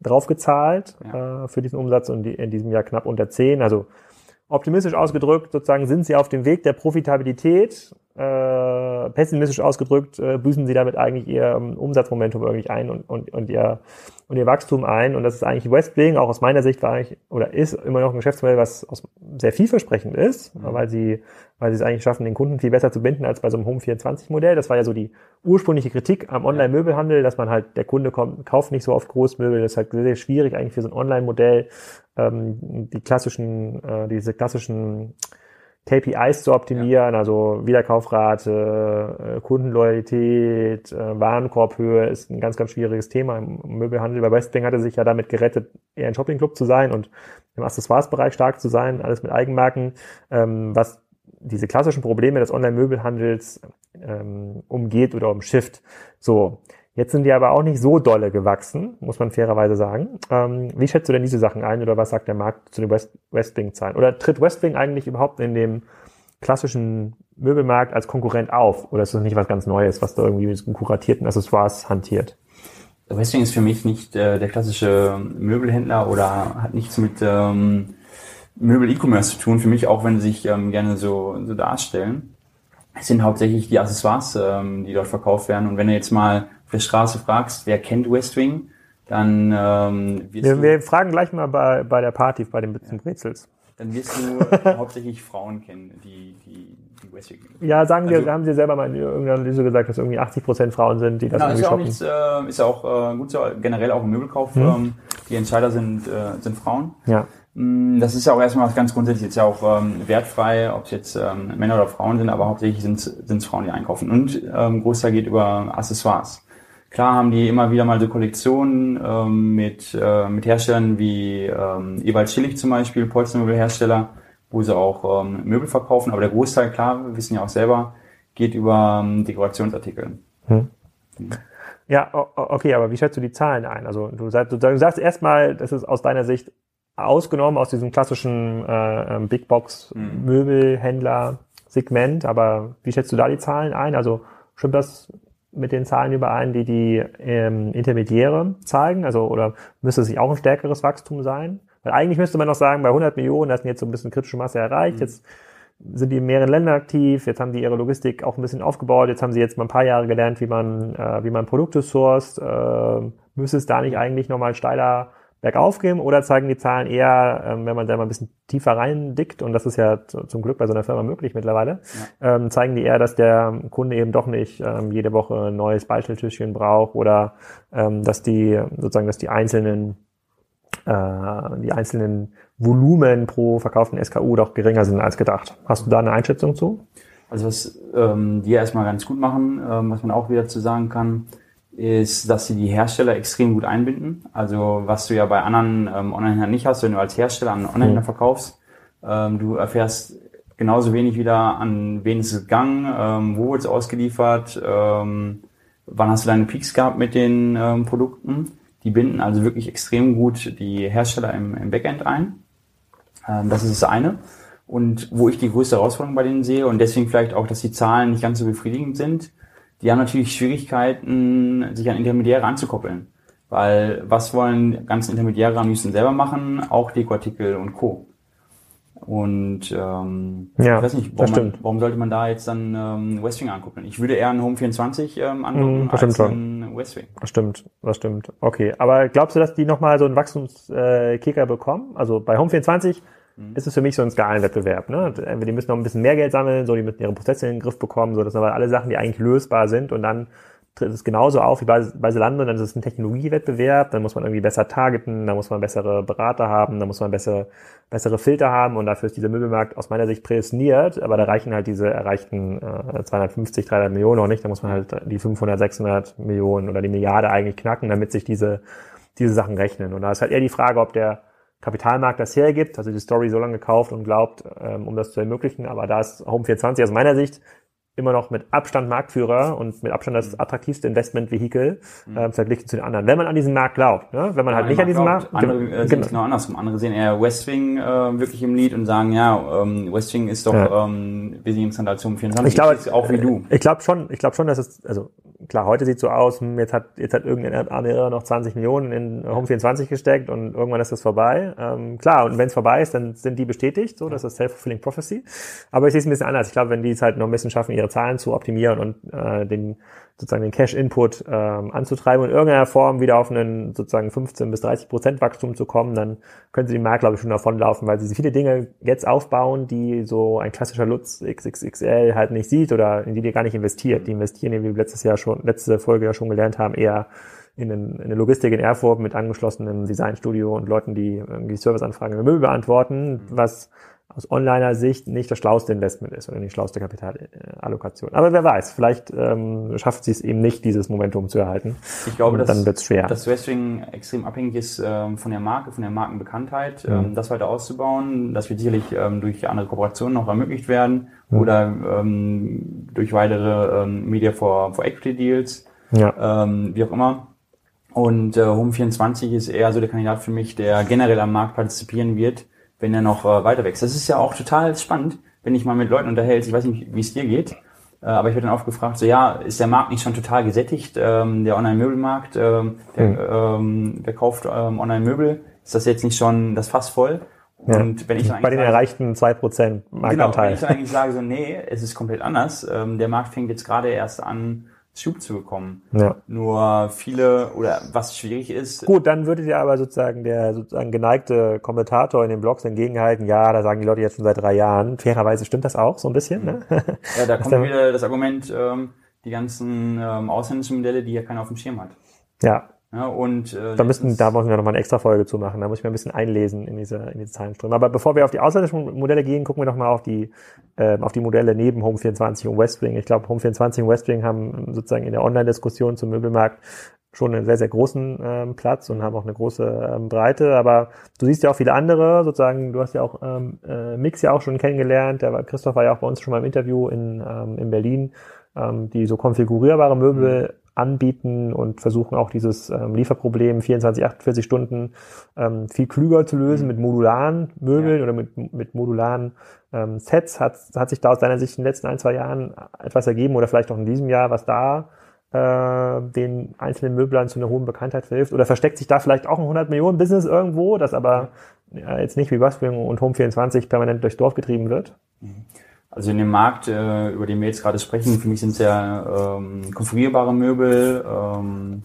draufgezahlt ja. äh, für diesen Umsatz und die, in diesem Jahr knapp unter 10. Also optimistisch ausgedrückt, sozusagen sind sie auf dem Weg der Profitabilität. Äh, pessimistisch ausgedrückt, äh, büßen sie damit eigentlich ihr um, Umsatzmomentum irgendwie ein und, und, und ihr und ihr Wachstum ein. Und das ist eigentlich Westwing, auch aus meiner Sicht war eigentlich, oder ist immer noch ein Geschäftsmodell, was aus, sehr vielversprechend ist, mhm. weil sie, weil sie es eigentlich schaffen, den Kunden viel besser zu binden als bei so einem Home 24 Modell. Das war ja so die ursprüngliche Kritik am Online-Möbelhandel, dass man halt, der Kunde kommt, kauft nicht so oft Großmöbel. Das ist halt sehr, sehr schwierig eigentlich für so ein Online-Modell, ähm, die klassischen, äh, diese klassischen KPIs zu optimieren, ja. also Wiederkaufrate, äh, Kundenloyalität, äh, Warenkorbhöhe ist ein ganz, ganz schwieriges Thema im Möbelhandel. Bei Westwing hatte sich ja damit gerettet, eher ein Shoppingclub zu sein und im Accessoires-Bereich stark zu sein, alles mit Eigenmarken, ähm, was diese klassischen Probleme des Online-Möbelhandels ähm, umgeht oder umschifft. So, Jetzt sind die aber auch nicht so dolle gewachsen, muss man fairerweise sagen. Ähm, wie schätzt du denn diese Sachen ein oder was sagt der Markt zu den West Westwing-Zahlen? Oder tritt Westwing eigentlich überhaupt in dem klassischen Möbelmarkt als Konkurrent auf? Oder ist das nicht was ganz Neues, was da irgendwie mit kuratierten Accessoires hantiert? Westwing ist für mich nicht äh, der klassische Möbelhändler oder hat nichts mit ähm, Möbel-E-Commerce zu tun. Für mich auch, wenn sie sich ähm, gerne so, so darstellen. Es sind hauptsächlich die Accessoires, ähm, die dort verkauft werden. Und wenn du jetzt mal auf der Straße fragst, wer kennt West Wing, dann ähm, wirst wir, du... Wir fragen gleich mal bei, bei der Party, bei den Bitzen Brezels. Dann wirst du hauptsächlich Frauen kennen, die, die, die West Wing Ja, sagen also, wir, haben Sie selber mal in irgendeiner Analyse gesagt, dass irgendwie 80 Prozent Frauen sind, die das genau, irgendwie ist shoppen. Auch nichts, äh, ist ja auch äh, gut so, generell auch im Möbelkauf. Hm. Ähm, die Entscheider sind, äh, sind Frauen. Ja. Mm, das ist ja auch erstmal was ganz grundsätzlich jetzt ja auch ähm, wertfrei, ob es jetzt ähm, Männer oder Frauen sind, aber hauptsächlich sind es Frauen, die einkaufen. Und ähm, Großteil geht über Accessoires. Klar haben die immer wieder mal so Kollektionen ähm, mit, äh, mit Herstellern wie ähm, Ewald Schillig zum Beispiel, Polstermöbelhersteller, wo sie auch ähm, Möbel verkaufen. Aber der Großteil, klar, wir wissen ja auch selber, geht über ähm, Dekorationsartikel. Hm. Hm. Ja, okay, aber wie schätzt du die Zahlen ein? Also du sagst, du sagst erstmal, das ist aus deiner Sicht ausgenommen aus diesem klassischen äh, ähm, Big Box mhm. Möbelhändler Segment, aber wie schätzt du da die Zahlen ein? Also stimmt das mit den Zahlen überein, die die ähm, Intermediäre zeigen? Also oder müsste es sich auch ein stärkeres Wachstum sein? Weil eigentlich müsste man noch sagen, bei 100 Millionen, das sind jetzt so ein bisschen kritische Masse erreicht. Mhm. Jetzt sind die in mehreren Ländern aktiv. Jetzt haben die ihre Logistik auch ein bisschen aufgebaut. Jetzt haben sie jetzt mal ein paar Jahre gelernt, wie man, äh, wie man Produkte sourced. Äh, müsste es da nicht eigentlich nochmal steiler bergauf gehen oder zeigen die Zahlen eher, ähm, wenn man da mal ein bisschen tiefer reindickt, und das ist ja zum Glück bei so einer Firma möglich mittlerweile, ja. ähm, zeigen die eher, dass der Kunde eben doch nicht ähm, jede Woche ein neues Beistelltischchen braucht oder dass die sozusagen, dass die einzelnen äh, die einzelnen Volumen pro verkauften SKU doch geringer sind als gedacht. Hast du da eine Einschätzung zu? Also was ähm, die erstmal ganz gut machen, ähm, was man auch wieder zu sagen kann, ist, dass sie die Hersteller extrem gut einbinden. Also was du ja bei anderen ähm, Online-Händlern nicht hast, wenn du als Hersteller an Online-Händler mhm. verkaufst, ähm, du erfährst genauso wenig wieder, an wen ist es gegangen, ähm, wo wird es ausgeliefert, ähm, wann hast du deine Peaks gehabt mit den ähm, Produkten. Die binden also wirklich extrem gut die Hersteller im, im Backend ein. Ähm, das ist das eine. Und wo ich die größte Herausforderung bei denen sehe und deswegen vielleicht auch, dass die Zahlen nicht ganz so befriedigend sind, die haben natürlich Schwierigkeiten, sich an Intermediäre anzukoppeln. Weil was wollen ganzen Intermediäre am liebsten selber machen? Auch Dekoartikel und Co. Und ähm, ja, ich weiß nicht, warum, man, warum sollte man da jetzt dann ähm, Westwing angucken? Ich würde eher einen Home 24 ähm, angucken mm, als einen Westwing. Das stimmt, das stimmt. Okay, aber glaubst du, dass die nochmal so einen Wachstumskicker äh, bekommen? Also bei Home 24 mhm. Ist es für mich so ein Skalenwettbewerb. Ne? Die müssen noch ein bisschen mehr Geld sammeln, so die müssen ihre Prozesse in den Griff bekommen, so das sind aber alle Sachen, die eigentlich lösbar sind und dann tritt es genauso auf wie bei, bei Zalando, dann ist es ein Technologiewettbewerb, dann muss man irgendwie besser targeten, dann muss man bessere Berater haben, dann muss man bessere, bessere Filter haben und dafür ist dieser Möbelmarkt aus meiner Sicht prädestiniert, aber da reichen halt diese erreichten äh, 250, 300 Millionen noch nicht, da muss man halt die 500, 600 Millionen oder die Milliarde eigentlich knacken, damit sich diese, diese Sachen rechnen und da ist halt eher die Frage, ob der Kapitalmarkt das hergibt, also die Story so lange gekauft und glaubt, ähm, um das zu ermöglichen. Aber da ist Home24 aus meiner Sicht immer noch mit Abstand Marktführer und mit Abstand das mhm. attraktivste Investmentvehikel äh, verglichen zu den anderen. Wenn man an diesen Markt glaubt, ne? wenn man ja, halt nicht an diesen Markt... Andere äh, sehen es genau andersrum. Andere sehen eher Westwing äh, wirklich im Lied und sagen, ja, ähm, Westwing ist doch ja. ähm, wesentlich interessanter als Home 24. Ich glaube, auch wie du. Ich glaube schon, ich glaube schon, dass es, also klar, heute sieht so aus, hm, jetzt hat, jetzt hat irgendein andere noch 20 Millionen in Home 24 gesteckt und irgendwann ist das vorbei. Ähm, klar, und wenn es vorbei ist, dann sind die bestätigt, so, das ist Self-Fulfilling Prophecy. Aber ich sehe es ein bisschen anders. Ich glaube, wenn die es halt noch ein bisschen schaffen, ihre Zahlen zu optimieren und äh, den sozusagen den Cash-Input ähm, anzutreiben und in irgendeiner Form wieder auf einen sozusagen 15 bis 30 Prozent Wachstum zu kommen, dann können sie den Markt, glaube ich, schon davonlaufen, weil sie viele Dinge jetzt aufbauen, die so ein klassischer Lutz XXXL halt nicht sieht oder in die die gar nicht investiert. Die investieren, wie wir letztes Jahr schon, letzte Folge ja schon gelernt haben, eher in, in eine Logistik in Erfurt mit angeschlossenem Designstudio und Leuten, die irgendwie Serviceanfragen im Müll beantworten, was aus Onliner-Sicht nicht das schlauste Investment ist oder die schlauste Kapitalallokation. Aber wer weiß, vielleicht ähm, schafft sie es eben nicht, dieses Momentum zu erhalten. Ich glaube, dass, dann wird's schwer. dass Wrestling extrem abhängig ist ähm, von der Marke, von der Markenbekanntheit, mhm. ähm, das weiter auszubauen. Das wird sicherlich ähm, durch andere Kooperationen noch ermöglicht werden mhm. oder ähm, durch weitere ähm, Media for, for Equity Deals, ja. ähm, wie auch immer. Und äh, Home24 ist eher so der Kandidat für mich, der generell am Markt partizipieren wird wenn er noch äh, weiter wächst. Das ist ja auch total spannend, wenn ich mal mit Leuten unterhält. Ich weiß nicht, wie es dir geht, äh, aber ich werde dann oft gefragt, so ja, ist der Markt nicht schon total gesättigt, ähm, der Online-Möbelmarkt, ähm, der, mhm. ähm, wer kauft ähm, Online-Möbel, ist das jetzt nicht schon das Fass voll? Und ja. wenn ich dann bei den sage, erreichten zwei Prozent Marktanteil. Genau, wenn ich dann eigentlich sage so, nee, es ist komplett anders. Ähm, der Markt fängt jetzt gerade erst an, Schub zu bekommen. Ja. Nur viele, oder was schwierig ist. Gut, dann würde dir aber sozusagen der sozusagen geneigte Kommentator in den Blogs entgegenhalten, ja, da sagen die Leute jetzt schon seit drei Jahren. Fairerweise stimmt das auch so ein bisschen. Ne? Ja, da kommt wieder das Argument, ähm, die ganzen ähm, ausländischen Modelle, die ja keiner auf dem Schirm hat. Ja, ja, und äh, da müssten, da müssen wir nochmal eine extra Folge zu machen. Da muss ich mir ein bisschen einlesen in diese, in diese Zahlenströme. Aber bevor wir auf die ausländischen Modelle gehen, gucken wir noch mal auf die, äh, auf die Modelle neben Home24 und Westwing. Ich glaube, Home24 und Westwing haben sozusagen in der Online-Diskussion zum Möbelmarkt schon einen sehr, sehr großen ähm, Platz und haben auch eine große ähm, Breite. Aber du siehst ja auch viele andere, sozusagen, du hast ja auch ähm, äh, Mix ja auch schon kennengelernt. Der Christoph war ja auch bei uns schon mal im Interview in, ähm, in Berlin, ähm, die so konfigurierbare Möbel anbieten und versuchen auch dieses ähm, Lieferproblem 24, 48 Stunden ähm, viel klüger zu lösen mit modularen Möbeln Ja. oder mit, mit modularen ähm, Sets. Hat, hat sich da aus deiner Sicht in den letzten ein, zwei Jahren etwas ergeben oder vielleicht auch in diesem Jahr, was da äh, den einzelnen Möblern zu einer hohen Bekanntheit verhilft? Oder versteckt sich da vielleicht auch ein 100 Millionen Business irgendwo, das aber ja, jetzt nicht wie Buzzwing und Home24 permanent durchs Dorf getrieben wird? Also in dem Markt, äh, über den wir jetzt gerade sprechen, für mich sind es ja ähm, konfigurierbare Möbel. Ähm,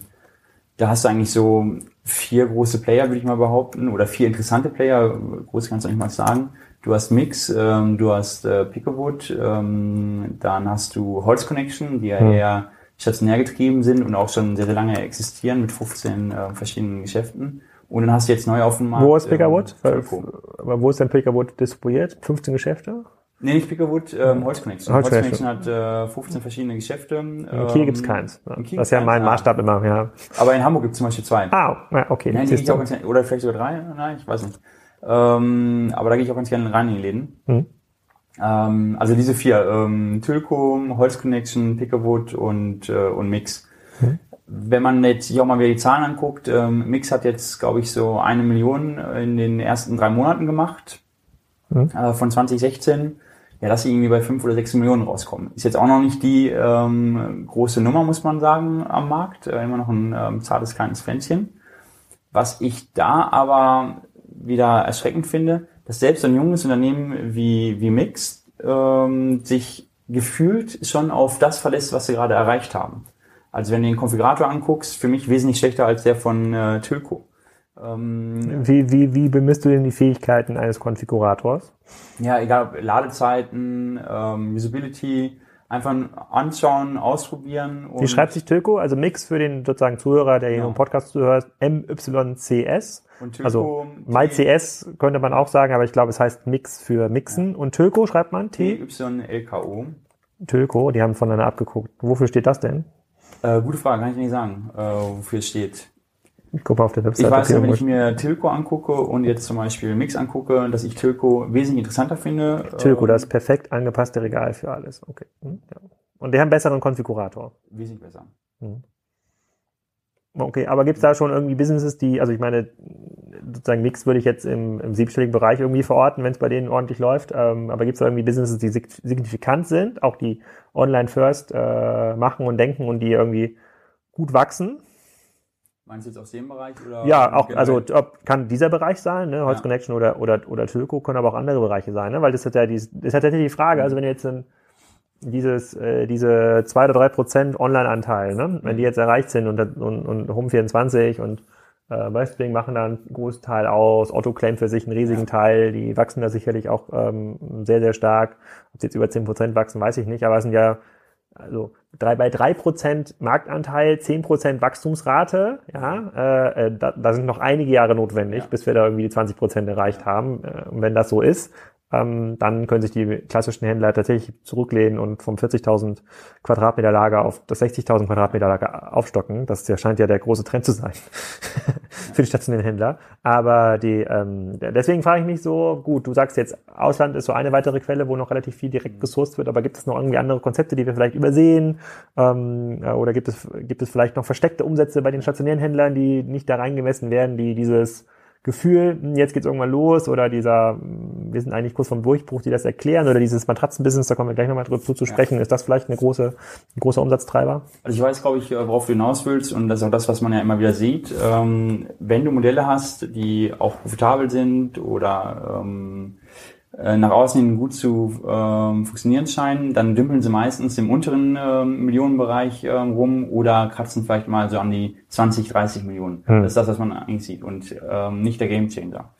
da hast du eigentlich so vier große Player, würde ich mal behaupten, oder vier interessante Player. Groß kannst du nicht mal sagen. Du hast Mix, ähm, du hast äh, Picowood, ähm, dann hast du Holz Connection, die ja Hm. eher stationär getrieben sind und auch schon sehr, sehr lange existieren mit 15 äh, verschiedenen Geschäften. Und dann hast du jetzt neu auf dem Markt. Wo ist Pickerwood? Ähm, wo ist denn Pickerwood distribuiert? 15 Geschäfte? Nee, nicht Pickerwood, ähm, Holz Connection. Holz Connection. Hat äh, 15 verschiedene Geschäfte. In Kiel gibt's keins. Ja. in Kiel das ist ja gibt's mein keins, Maßstab immer, ja. Aber in Hamburg gibt es zum Beispiel zwei. Ah, okay. Nein, die ich auch ganz gerne, oder vielleicht sogar drei, nein, ich weiß nicht. Ähm, aber da gehe ich auch ganz gerne rein in die Läden. Mhm. Ähm, also diese vier, ähm, Tülko, Holz Connection, Pickerwood und, äh, und Mix. Mhm. Wenn man jetzt sich auch mal wieder die Zahlen anguckt, ähm, Mix hat jetzt, glaube ich, so eine Million in den ersten drei Monaten gemacht Mhm. äh, von 2016. Ja, dass sie irgendwie bei fünf oder sechs Millionen rauskommen. Ist jetzt auch noch nicht die ähm, große Nummer, muss man sagen, am Markt. Äh, immer noch ein ähm, zartes kleines Pflänzchen. Was ich da aber wieder erschreckend finde, dass selbst ein junges Unternehmen wie, wie Mix ähm, sich gefühlt schon auf das verlässt, was sie gerade erreicht haben. Also wenn du den Konfigurator anguckst, für mich wesentlich schlechter als der von äh, Tilco. Ähm, Wie, wie, wie bemisst du denn die Fähigkeiten eines Konfigurators? ja, egal, ob Ladezeiten, ähm, Usability, einfach anschauen, ausprobieren. Und Wie schreibt sich Tilco? Also Mix für den sozusagen Zuhörer, der hier Ja. im Podcast zuhört, MYCS. und Tilco, Also MyCS könnte man auch sagen, aber ich glaube, es heißt Mix für Mixen. Und Tilco schreibt man T. Tilco, die haben voneinander abgeguckt. Wofür steht das denn? Äh, gute Frage, kann ich nicht sagen, äh, wofür es steht. Ich gucke auf der Ich Webseite. weiß ob ja, wenn ich mir Tilco angucke und jetzt zum Beispiel Mix angucke, dass ich Tilco wesentlich interessanter finde. Tilco, ähm, das perfekt angepasste Regal für alles. Okay. Hm. Und die haben einen besseren Konfigurator. Wesentlich besser. Okay, aber gibt es da schon irgendwie Businesses, die, also ich meine, sozusagen Mix würde ich jetzt im, im siebenstelligen Bereich irgendwie verorten, wenn es bei denen ordentlich läuft. Ähm, aber gibt es da irgendwie Businesses, die sig- signifikant sind, auch die online first äh, machen und denken und die irgendwie gut wachsen? Meinst du jetzt aus dem Bereich? Oder Ja, auch, generell? also ob, kann dieser Bereich sein, ne? Holz Ja. Connection oder, oder, oder Tilco, können aber auch andere Bereiche sein, ne? Weil das hat ja die, das hat tatsächlich die Frage, also wenn du jetzt ein, dieses, äh, diese zwei oder drei Prozent Online-Anteil, ne? wenn die jetzt erreicht sind und, und, und Home24 und äh, Westwing machen da einen großen Teil aus, Otto claimt für sich einen riesigen Ja. Teil, die wachsen da sicherlich auch ähm, sehr, sehr stark. Ob sie jetzt über 10 Prozent wachsen, weiß ich nicht, aber es sind ja also drei, bei drei Prozent Marktanteil, zehn Prozent Wachstumsrate, ja, äh, äh, da, da sind noch einige Jahre notwendig, Ja. bis wir da irgendwie die 20 Prozent erreicht haben. Äh, wenn das so ist, ähm, dann können sich die klassischen Händler tatsächlich zurücklehnen und vom 40.000 Quadratmeter Lager auf das 60.000 Quadratmeter Lager aufstocken. Das ja, scheint ja der große Trend zu sein für die stationären Händler. Aber die, ähm, deswegen frage ich mich so, gut, du sagst jetzt, Ausland ist so eine weitere Quelle, wo noch relativ viel direkt gesourced wird, aber gibt es noch irgendwie andere Konzepte, die wir vielleicht übersehen? Ähm, äh, oder gibt es, gibt es vielleicht noch versteckte Umsätze bei den stationären Händlern, die nicht da reingemessen werden, die dieses Gefühl, hm, jetzt geht's irgendwann los oder dieser, hm, wir sind eigentlich kurz vom Durchbruch, die das erklären oder dieses Matratzenbusiness, da kommen wir gleich nochmal drüber zu sprechen, ist das vielleicht eine große, ein großer Umsatztreiber? Also ich weiß, glaube ich, worauf du hinaus willst und das ist auch das, was man ja immer wieder sieht. Ähm, wenn du Modelle hast, die auch profitabel sind oder ähm, äh, nach außen hin gut zu ähm, funktionieren scheinen, dann dümpeln sie meistens im unteren ähm, Millionenbereich ähm, rum oder kratzen vielleicht mal so an die 20, 30 Millionen. Hm. Das ist das, was man eigentlich sieht und ähm, nicht der Gamechanger.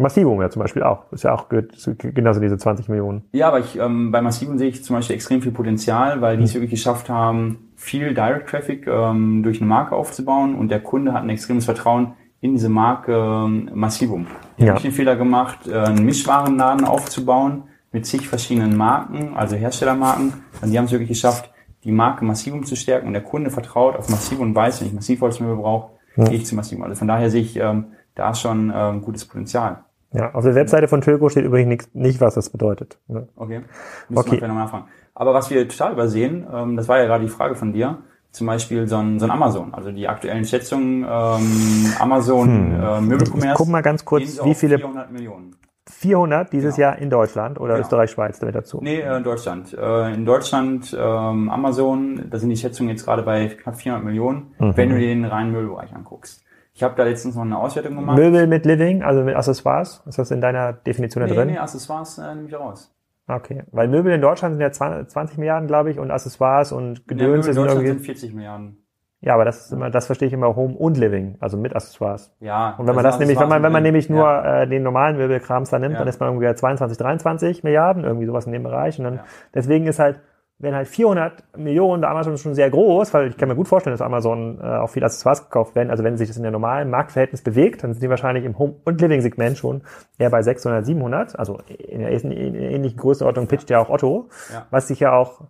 Massivum ja zum Beispiel auch, ist ja auch gehört genauso diese 20 Millionen. Ja, aber ich, ähm, bei Massivum sehe ich zum Beispiel extrem viel Potenzial, weil die es wirklich geschafft haben, viel Direct Traffic ähm, durch eine Marke aufzubauen und der Kunde hat ein extremes Vertrauen in diese Marke ähm, Massivum. Die Ja. haben nicht den Fehler gemacht, äh, einen Mischwarenladen aufzubauen mit zig verschiedenen Marken, also Herstellermarken. Und die haben es wirklich geschafft, die Marke Massivum zu stärken und der Kunde vertraut auf Massivum und weiß, wenn ich Massivholzmöbel brauche, gehe ich zu Massivum. Also von daher sehe ich ähm, da schon ähm, gutes Potenzial. Ja, auf der Webseite von Tilco steht übrigens nicht, nicht was das bedeutet. Ne? Okay. Müssen Okay. wir nochmal nachfragen. Aber was wir total übersehen, ähm, das war ja gerade die Frage von dir, zum Beispiel so ein, so ein Amazon. Also die aktuellen Schätzungen, ähm, Amazon Hm. äh, Möbelcommerce. Guck mal ganz kurz, so wie viele 400 Millionen. 400 dieses Genau. Jahr in Deutschland oder Genau. Österreich, Schweiz damit dazu. Nee, äh, in Deutschland. Äh, in Deutschland ähm, Amazon, da sind die Schätzungen jetzt gerade bei knapp 400 Millionen, Mhm. wenn du dir den reinen Möbelbereich anguckst. Ich habe da letztens noch eine Auswertung gemacht. Möbel mit Living, also mit Accessoires, ist das in deiner Definition da nee, drin? nee, Accessoires äh, nehme ich raus. Okay, weil Möbel in Deutschland sind ja 20 Milliarden, glaube ich, und Accessoires und In der Möbel Gedöns in sind Deutschland irgendwie. sind 40 Milliarden. Ja, aber das ist immer, das verstehe ich immer Home und Living, also mit Accessoires. Ja. Und wenn man das nämlich, wenn man, wenn man nämlich nur Ja. äh, den normalen Möbelkrams da nimmt, Ja. dann ist man irgendwie bei 22, 23 Milliarden, irgendwie sowas in dem Bereich. Und dann, Ja. deswegen ist halt, wenn halt 400 Millionen, bei Amazon schon sehr groß, weil ich kann mir gut vorstellen, dass Amazon äh, auch viel Accessoires gekauft werden. Also wenn sich das in der normalen Marktverhältnis bewegt, dann sind die wahrscheinlich im Home- und Living-Segment schon eher bei 600, 700. Also in der ähnlichen Größenordnung pitcht ja auch Otto, Ja. was ich ja auch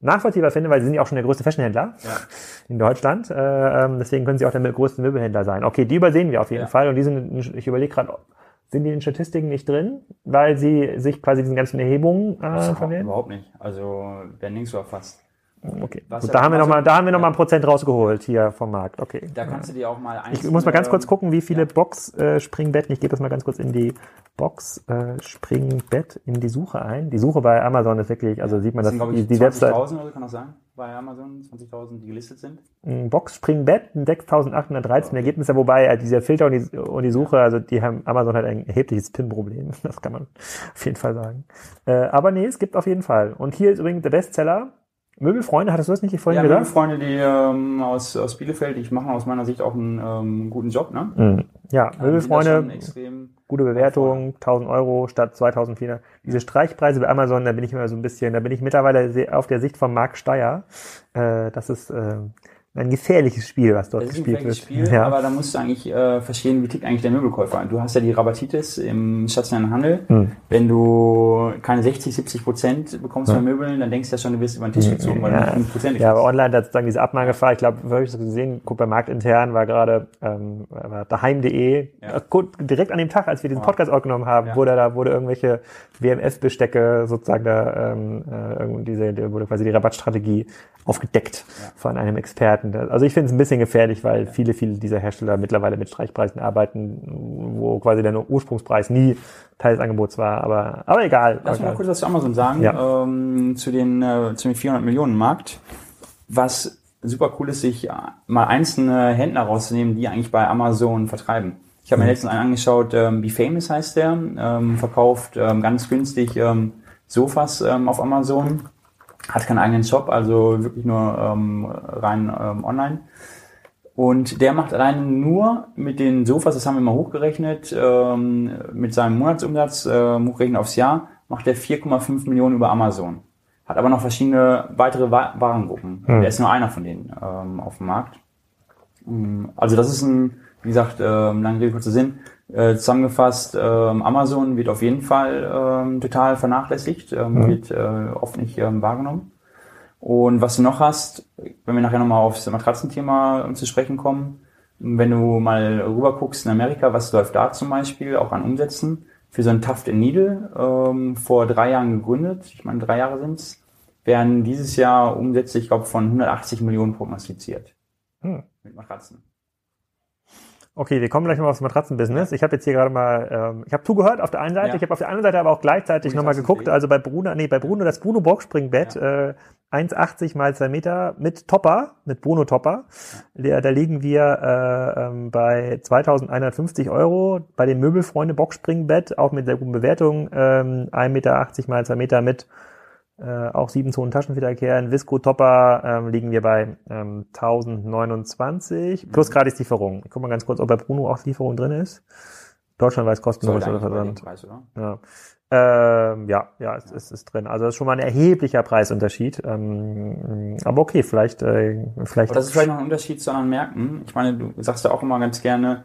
nachvollziehbar finde, weil sie sind ja auch schon der größte Fashionhändler Ja. in Deutschland. Äh, ähm, deswegen können sie auch der größte Möbelhändler sein. Okay, die übersehen wir auf jeden Ja. Fall. Und die sind, ich überlege gerade, sind die in den Statistiken nicht drin, weil sie sich quasi diesen ganzen Erhebungen Das äh, ist verwenden? überhaupt nicht. Also werden nirgends so erfasst. Okay. Was Gut, da haben wir noch mal, da haben wir noch mal Ja. ein Prozent rausgeholt hier vom Markt. Okay. Da kannst du dir auch mal Ich muss mal ganz kurz gucken, wie viele Ja. Box-Springbetten. ich gebe das mal ganz kurz in die Box-Springbett in die Suche ein. Die Suche bei Amazon ist wirklich, also sieht man, Das dass sind, die, ich, die Website 20.000 oder so, kann das sein? Bei Amazon 20.000, die gelistet sind? ein Box-Springbett, ein 6.813 Ergebnisse, wobei äh, dieser Filter und die, und die Suche, also die haben Amazon hat ein erhebliches PIN-Problem. Das kann man auf jeden Fall sagen. Äh, aber nee, es gibt auf jeden Fall. Und hier ist übrigens der Bestseller. Möbelfreunde, hattest du das nicht vorhin Ja, gesagt? Freunde, die ähm, aus, aus Bielefeld, die machen aus meiner Sicht auch einen ähm, guten Job, ne? Mhm. Ja, Möbelfreunde, gute Bewertung, 1000 Euro statt 2400. Diese Streichpreise bei Amazon, da bin ich immer so ein bisschen, da bin ich mittlerweile auf der Sicht von Marc Steyer. Äh, das ist äh, ein gefährliches Spiel, was dort gespielt wird. Spiel, ja. aber da musst du eigentlich äh, verstehen, wie tickt eigentlich der Möbelkäufer. Du hast ja die Rabatitis im stationären Handel. Hm. Wenn du keine 60, 70 Prozent bekommst bei Möbeln, dann denkst du ja schon, du wirst über den Tisch gezogen, weil du Ja, nicht 5 Prozent ja, aber online hat sozusagen diese Abmahngefahr. Ich glaube, habe ich das gesehen, guck bei Marktintern war gerade ähm, daheim.de Ja. äh, direkt an dem Tag, als wir diesen. Podcast aufgenommen haben, Ja. wurde da wurde irgendwelche WMF-Bestecke sozusagen da ähm, äh, diese wurde quasi die Rabattstrategie aufgedeckt von einem Experten. Das- Also ich finde es ein bisschen gefährlich, weil viele viele dieser Hersteller mittlerweile mit Streichpreisen arbeiten, wo quasi der Ursprungspreis nie Teil des Angebots war. Aber aber egal. Lass mal kurz was zu Amazon sagen, Ja. ähm, zu den äh, zu den 400 Millionen Markt. Was super cool ist, sich äh, mal einzelne Händler rauszunehmen, die eigentlich bei Amazon vertreiben. Ich habe mir letztens einen angeschaut, ähm, Be Famous heißt der, ähm, verkauft ähm, ganz günstig ähm, Sofas ähm, auf Amazon, hat keinen eigenen Shop, also wirklich nur ähm, rein ähm, online. Und der macht alleine nur mit den Sofas, das haben wir mal hochgerechnet, ähm, mit seinem Monatsumsatz, äh, hochgerechnet aufs Jahr, macht er 4,5 Millionen über Amazon. Hat aber noch verschiedene weitere Wa Warengruppen. Hm. Der ist nur einer von denen ähm, auf dem Markt. Mm, Also das ist ein, wie gesagt, ähm, lange Rede, kurzer Sinn. Äh, zusammengefasst, ähm, Amazon wird auf jeden Fall ähm, total vernachlässigt, Mhm. wird äh, oft nicht ähm, wahrgenommen. Und was du noch hast, wenn wir nachher nochmal aufs Matratzenthema ähm, zu sprechen kommen, wenn du mal rüber guckst in Amerika, was läuft da zum Beispiel auch an Umsätzen für so ein Tuft Needle, ähm, vor drei Jahren gegründet, ich meine drei Jahre sind's, werden dieses Jahr Umsätze, ich glaube, von 180 Millionen prognostiziert. Hm. Mit Matratzen. Okay, wir kommen gleich mal aufs Matratzenbusiness. Ich habe jetzt hier gerade mal, ähm, ich habe zugehört auf der einen Seite, Ja. ich habe auf der anderen Seite aber auch gleichzeitig Ui, nochmal geguckt. Also bei Bruno, nee, bei Bruno das Bruno Boxspringbett, äh, 1,80 mal 2 Meter mit Topper, mit Bruno Topper. Da, da liegen wir äh, ähm, bei 2.150 Euro. Bei dem Möbelfreunde Boxspringbett, auch mit sehr guten Bewertungen, ähm, 1,80 Meter mal 2 Meter mit äh, auch 7 Zonen Taschenfederkehr. In Visco Topper ähm, liegen wir bei ähm, 1029 plus gratis Lieferung. Ich guck mal ganz kurz, ob bei Bruno auch Lieferung drin ist. Deutschlandweit kostenlos Sollte oder. Preis, oder? Ja. Ähm, ja, ja, es, es ist drin. Also das ist schon mal ein erheblicher Preisunterschied. Ähm, aber okay, vielleicht, äh, vielleicht. Aber das ist vielleicht noch ein Unterschied zu anderen Märkten. Ich meine, du sagst ja auch immer ganz gerne,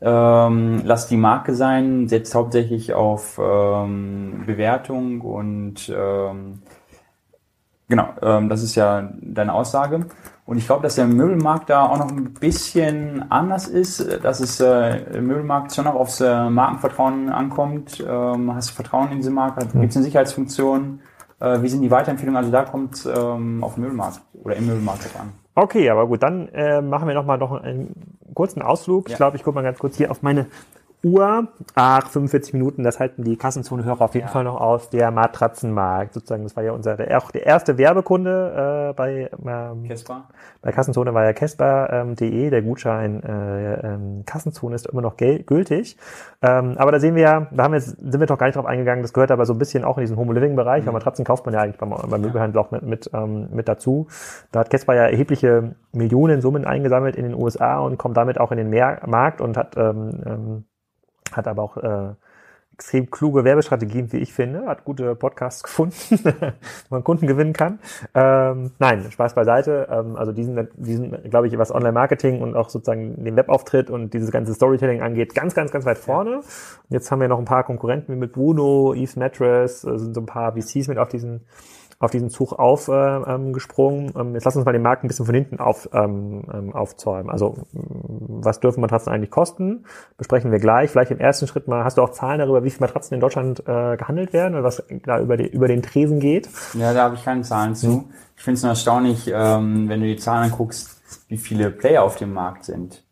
ähm, lass die Marke sein, setzt hauptsächlich auf ähm, Bewertung und ähm, genau, ähm, das ist ja deine Aussage. Und ich glaube, dass der Möbelmarkt da auch noch ein bisschen anders ist, dass es äh, im Möbelmarkt schon noch aufs äh, Markenvertrauen ankommt. Ähm, hast du Vertrauen in diese Marke? Gibt es eine Sicherheitsfunktion? Äh, wie sind die Weiterempfehlungen? Also da kommt ähm, auf den Möbelmarkt oder im Möbelmarkt an. Okay, aber gut, dann äh, machen wir noch mal noch einen kurzen Ausflug. Ja. Ich glaube, ich gucke mal ganz kurz hier auf meine Uhr. Ach, 45 Minuten, das halten die Kassenzone-Hörer auf jeden ja. Fall noch aus. Der Matratzenmarkt, sozusagen, das war ja unser, der, auch der erste Werbekunde äh, bei, ähm, Kesper. bei Kassenzone war ja Kesper.de, ähm, der Gutschein äh, ähm, Kassenzone ist immer noch gültig. Ähm, aber da sehen wir ja, da haben wir jetzt, sind wir doch gar nicht drauf eingegangen, das gehört aber so ein bisschen auch in diesen Homo-Living-Bereich, mhm. weil Matratzen kauft man ja eigentlich beim, beim Möbelhandel auch mit, mit, ähm, mit dazu. Da hat Kesper ja erhebliche Millionensummen eingesammelt in den USA und kommt damit auch in den Markt und hat ähm, ähm, hat aber auch äh, extrem kluge Werbestrategien, wie ich finde, hat gute Podcasts gefunden, wo man Kunden gewinnen kann. Ähm, nein, Spaß beiseite. Ähm, also diesen, diesen, glaube ich, was Online-Marketing und auch sozusagen den Webauftritt und dieses ganze Storytelling angeht, ganz, ganz, ganz weit vorne. Und jetzt haben wir noch ein paar Konkurrenten wie mit Bruno, Eve's Mattress, äh, sind so ein paar VCs mit auf diesen auf diesen Zug aufgesprungen. Äh, ähm, jetzt lass uns mal den Markt ein bisschen von hinten auf, ähm, ähm aufzäumen. Also was dürfen Matratzen eigentlich kosten? Besprechen wir gleich. Vielleicht im ersten Schritt mal, hast du auch Zahlen darüber, wie viele Matratzen in Deutschland äh, gehandelt werden oder was da über, die, über den Tresen geht? Ja, da habe ich keine Zahlen zu. Ich finde es nur erstaunlich, ähm, wenn du die Zahlen anguckst, wie viele Player auf dem Markt sind.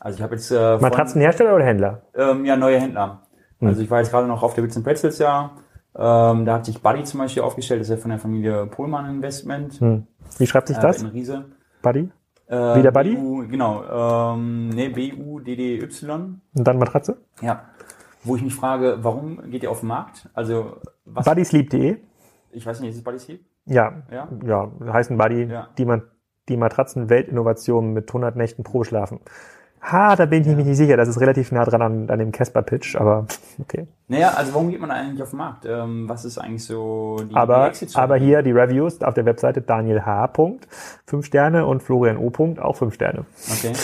Also ich habe jetzt äh, Matratzenhersteller oder Händler? Ähm, ja, neue Händler. Mhm. Also ich war jetzt gerade noch auf der Bits Pretzels ja ähm, da hat sich Buddy zum Beispiel aufgestellt, das ist ja von der Familie Pohlmann Investment. Hm. Wie schreibt sich äh, das? In Riese. Buddy? Äh, Wieder Buddy? BU, genau. Ähm, ne, B-U-D-D-Y. Und dann Matratze? Ja. Wo ich mich frage, warum geht ihr auf den Markt? Also, was. Buddysleep.de? Ich weiß nicht, ist es Buddysleep? Ja. Ja. Ja, heißen Buddy, ja. die man, die Matratzen-Weltinnovation mit 100 Nächten pro Schlafen. Ha, da bin ich ja. mir nicht sicher. Das ist relativ nah dran an, an dem Casper-Pitch, aber okay. Naja, also warum geht man eigentlich auf den Markt? Ähm, was ist eigentlich so die, aber, die Aber hier die Reviews auf der Webseite Daniel H. 5 Sterne und Florian O. auch 5 Sterne. Okay.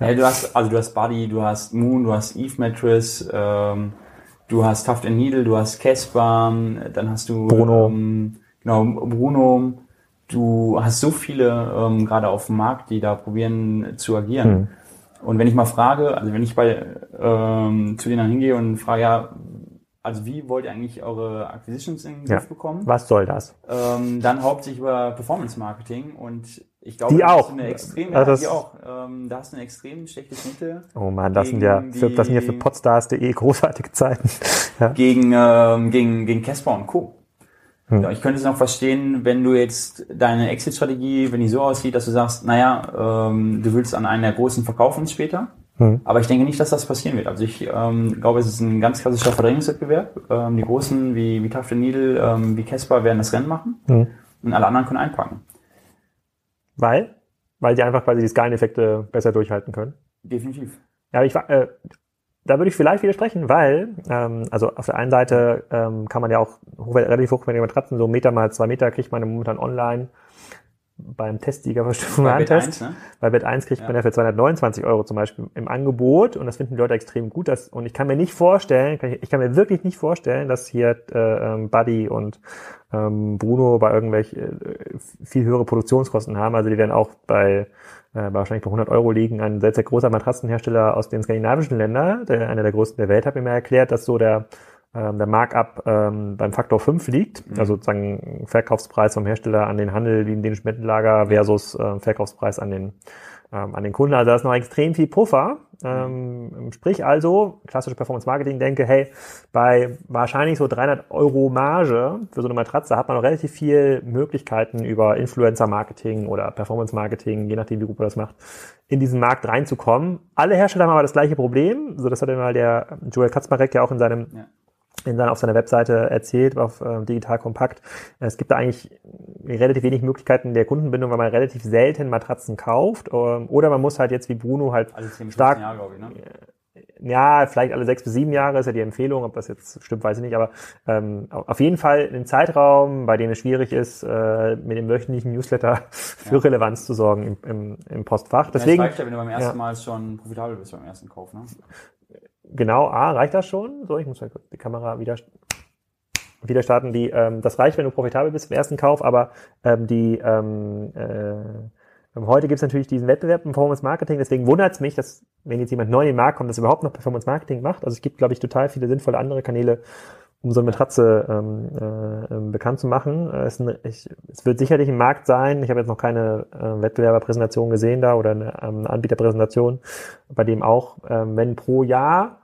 Ja. ja. du hast, also du hast Buddy, du hast Moon, du hast Eve Mattress, ähm, du hast Tuft Needle, du hast Casper, dann hast du Bruno. Ähm, genau, Bruno. Du hast so viele ähm, gerade auf dem Markt, die da probieren zu agieren. Hm. Und wenn ich mal frage, also wenn ich bei ähm, zu denen dann hingehe und frage, ja, also wie wollt ihr eigentlich eure Acquisitions in den Griff ja. bekommen? Was soll das? Ähm, dann hauptsächlich über Performance Marketing und ich glaube, die auch. Eine extrem, also ja, die auch. Ähm, da hast du eine extrem schlechte Schnitte. Oh man, das sind ja für, das sind ja für podstars.de großartige Zeiten. ja. Gegen ähm, gegen gegen Casper und Co. Hm. Ich könnte es noch verstehen, wenn du jetzt deine Exit-Strategie, wenn die so aussieht, dass du sagst, naja, ähm, du willst an einen der großen verkaufen später. Hm. Aber ich denke nicht, dass das passieren wird. Also ich ähm, glaube, es ist ein ganz klassischer Verdrängungswettbewerb. Ähm, die Großen wie, wie Tafel Needle, ähm, wie Casper werden das Rennen machen hm. und alle anderen können einpacken. Weil? Weil die einfach quasi die Skaleneffekte besser durchhalten können? Definitiv. Ja, ich, äh, da würde ich vielleicht widersprechen, weil, ähm, also auf der einen Seite ähm, kann man ja auch hochwert, relativ hochwertige Matratzen, so Meter mal zwei Meter kriegt man momentan online beim Testsieger bei Bett 1, ne? Bei Bett 1 kriegt ja. man ja für 229 Euro zum Beispiel im Angebot und das finden die Leute extrem gut. Dass, und ich kann mir nicht vorstellen, kann ich, ich, kann mir wirklich nicht vorstellen, dass hier äh, ähm, Buddy und ähm, Bruno bei irgendwelch äh, viel höhere Produktionskosten haben. Also die werden auch bei äh, wahrscheinlich bei 100 Euro liegen. Ein sehr, sehr großer Matratzenhersteller aus den skandinavischen Ländern, der, einer der größten der Welt, hat mir mal erklärt, dass so der, der Markup ähm, beim Faktor 5 liegt. Mhm. Also sozusagen Verkaufspreis vom Hersteller an den Handel wie in den Spendenlager versus äh, Verkaufspreis an den ähm, an den Kunden. Also da ist noch extrem viel Puffer. Ähm, sprich also, klassische Performance Marketing denke, hey, bei wahrscheinlich so 300 Euro Marge für so eine Matratze hat man noch relativ viel Möglichkeiten über Influencer Marketing oder Performance Marketing, je nachdem wie gut man das macht, in diesen Markt reinzukommen. Alle Hersteller haben aber das gleiche Problem. So, das hat mal der Joel Katzmarek ja auch in seinem ja in dann auf seiner Webseite erzählt, auf äh, Digital Kompakt. Es gibt da eigentlich relativ wenig Möglichkeiten der Kundenbindung, weil man relativ selten Matratzen kauft. Ähm, oder man muss halt jetzt wie Bruno halt alle 10 stark. Jahre, glaube ich, ne? Ja, vielleicht alle sechs bis sieben Jahre ist ja die Empfehlung, ob das jetzt stimmt, weiß ich nicht, aber ähm, auf jeden Fall einen Zeitraum, bei dem es schwierig ist, äh, mit dem wöchentlichen Newsletter für ja. Relevanz zu sorgen im, im, im Postfach. Deswegen, ja, reicht ja, wenn du beim ersten ja. Mal schon profitabel bist beim ersten Kauf, ne? Genau, A, reicht das schon? So, ich muss kurz die Kamera wieder, wieder starten. Die, ähm, das reicht, wenn du profitabel bist im ersten Kauf, aber ähm, die ähm, äh, Heute gibt es natürlich diesen Wettbewerb im Performance Marketing, deswegen wundert es mich, dass wenn jetzt jemand neu in den Markt kommt, dass überhaupt noch Performance Marketing macht. Also es gibt, glaube ich, total viele sinnvolle andere Kanäle, um so eine Matratze ähm, äh, ähm, bekannt zu machen. Äh, es, ein, ich, es wird sicherlich ein Markt sein. Ich habe jetzt noch keine äh, Wettbewerberpräsentation gesehen da oder eine ähm, Anbieterpräsentation, bei dem auch, ähm, wenn pro Jahr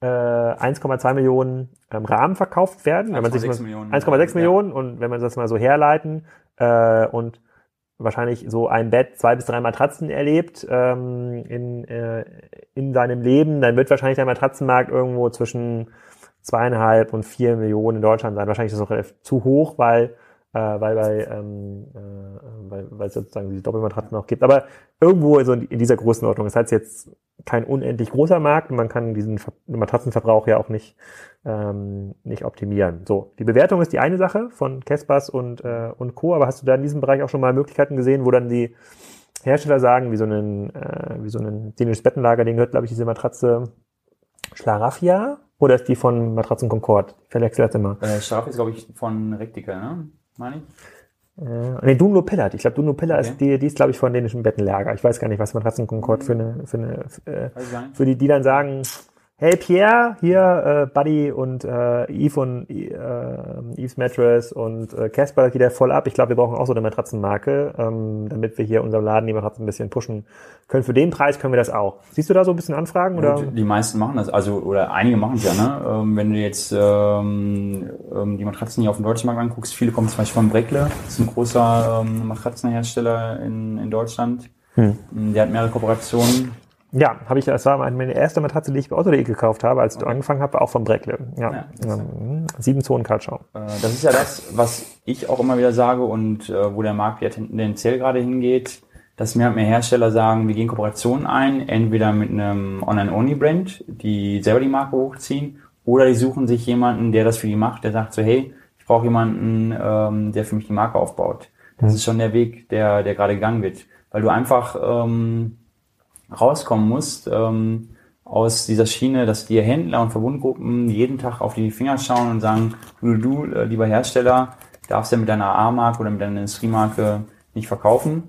äh, 1,2 Millionen ähm, Rahmen verkauft werden. 1,6 Millionen. 1,6 ja. Millionen und wenn man das mal so herleiten äh, und wahrscheinlich so ein Bett, zwei bis drei Matratzen erlebt ähm, in, äh, in seinem Leben, dann wird wahrscheinlich der Matratzenmarkt irgendwo zwischen zweieinhalb und vier Millionen in Deutschland sein. Wahrscheinlich ist das noch relativ zu hoch, weil äh, weil bei ähm, äh, weil, weil es sozusagen diese Doppelmatratzen noch gibt. Aber irgendwo so in dieser Größenordnung. Das heißt jetzt kein unendlich großer Markt und man kann diesen Matratzenverbrauch ja auch nicht ähm, nicht optimieren. So, die Bewertung ist die eine Sache von Kespers und äh, und Co. Aber hast du da in diesem Bereich auch schon mal Möglichkeiten gesehen, wo dann die Hersteller sagen, wie so einen äh, wie so ein dänisches Bettenlager, den gehört glaube ich diese Matratze Schlaraffia oder ist die von Matratzen Concord? Ich verwechsel das immer. Äh, Schlaraffia ist glaube ich von Rektika, ne? Meine ich? Äh, nee, Dunlo Pillard. Ich glaube, Dunlo Pillard okay. ist die, die ist, glaube ich, von dänischen Bettenlager. Ich weiß gar nicht, was Matratzen Concord für eine, für eine, äh, für die, die dann sagen, hey Pierre, hier äh, Buddy und äh, Eve und äh, Eve's Mattress und äh, Casper geht ja voll ab. Ich glaube, wir brauchen auch so eine Matratzenmarke, ähm, damit wir hier unserem Laden die Matratzen ein bisschen pushen können. Für den Preis können wir das auch. Siehst du da so ein bisschen Anfragen? Oder? Die meisten machen das, also oder einige machen es ja. Ne? Ähm, wenn du jetzt ähm, ähm, die Matratzen hier auf dem deutschen Markt anguckst, viele kommen zum Beispiel von Breckle, das ist ein großer ähm, Matratzenhersteller in, in Deutschland. Hm. Der hat mehrere Kooperationen ja, habe ich, das war meine erste Matratze, die ich bei Otto.de gekauft habe, als okay. du angefangen habe, auch von Breckle. Ja, ja ähm, sieben Zonen Kaltschau. Äh, das ist ja das, was ich auch immer wieder sage und äh, wo der Markt ja tendenziell gerade hingeht, dass mehr und mehr Hersteller sagen, wir gehen Kooperationen ein, entweder mit einem Online-Only-Brand, die selber die Marke hochziehen, oder die suchen sich jemanden, der das für die macht, der sagt so, hey, ich brauche jemanden, ähm, der für mich die Marke aufbaut. Das mhm. ist schon der Weg, der, der gerade gegangen wird. Weil du einfach ähm, rauskommen musst ähm, aus dieser Schiene, dass die Händler und Verbundgruppen jeden Tag auf die Finger schauen und sagen, du, du äh, lieber Hersteller, darfst ja mit deiner A-Marke oder mit deiner Industriemarke nicht verkaufen.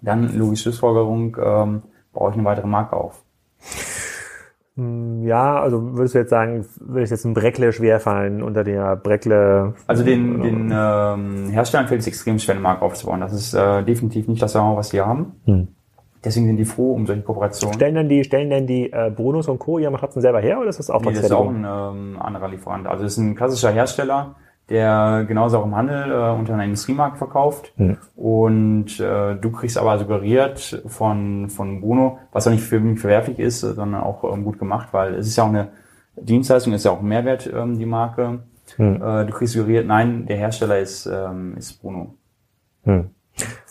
Dann, logische Schlussfolgerung, ähm, baue ich eine weitere Marke auf. Hm, ja, also würdest du jetzt sagen, würde ich jetzt ein Breckle schwerfallen unter der Breckle? Also den, den ähm, Herstellern fällt es extrem schwer, eine Marke aufzubauen. Das ist äh, definitiv nicht das, was wir haben. Hm. Deswegen sind die froh um solche Kooperationen. Stellen denn die, stellen denn die äh, Bonus und Co. ihre Matratzen selber her oder ist das auch nee, das ist auch ein ähm, anderer Lieferant. Also das ist ein klassischer Hersteller, der genauso auch im Handel äh, unter einer Industriemarkt verkauft. Hm. Und äh, du kriegst aber suggeriert von, von Bruno, was auch nicht für mich verwerflich ist, sondern auch ähm, gut gemacht, weil es ist ja auch eine Dienstleistung, ist ja auch ein Mehrwert, ähm, die Marke. Hm. Äh, du kriegst suggeriert, nein, der Hersteller ist, ähm, ist Bruno. Hm.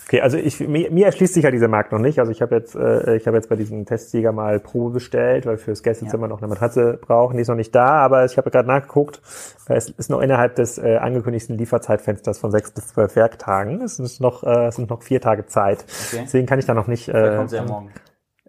Okay, also ich, mir, mir erschließt sich ja dieser Markt noch nicht. Also ich habe jetzt, äh, ich habe jetzt bei diesem Testsieger mal Probe bestellt, weil fürs Gästezimmer ja. noch eine Matratze brauchen. Die ist noch nicht da, aber ich habe gerade nachgeguckt. Es ist noch innerhalb des äh, angekündigten Lieferzeitfensters von sechs bis zwölf Werktagen. Es sind noch, äh, es sind noch vier Tage Zeit. Okay. Deswegen kann ich da noch nicht. Äh, kommt sie ja morgen.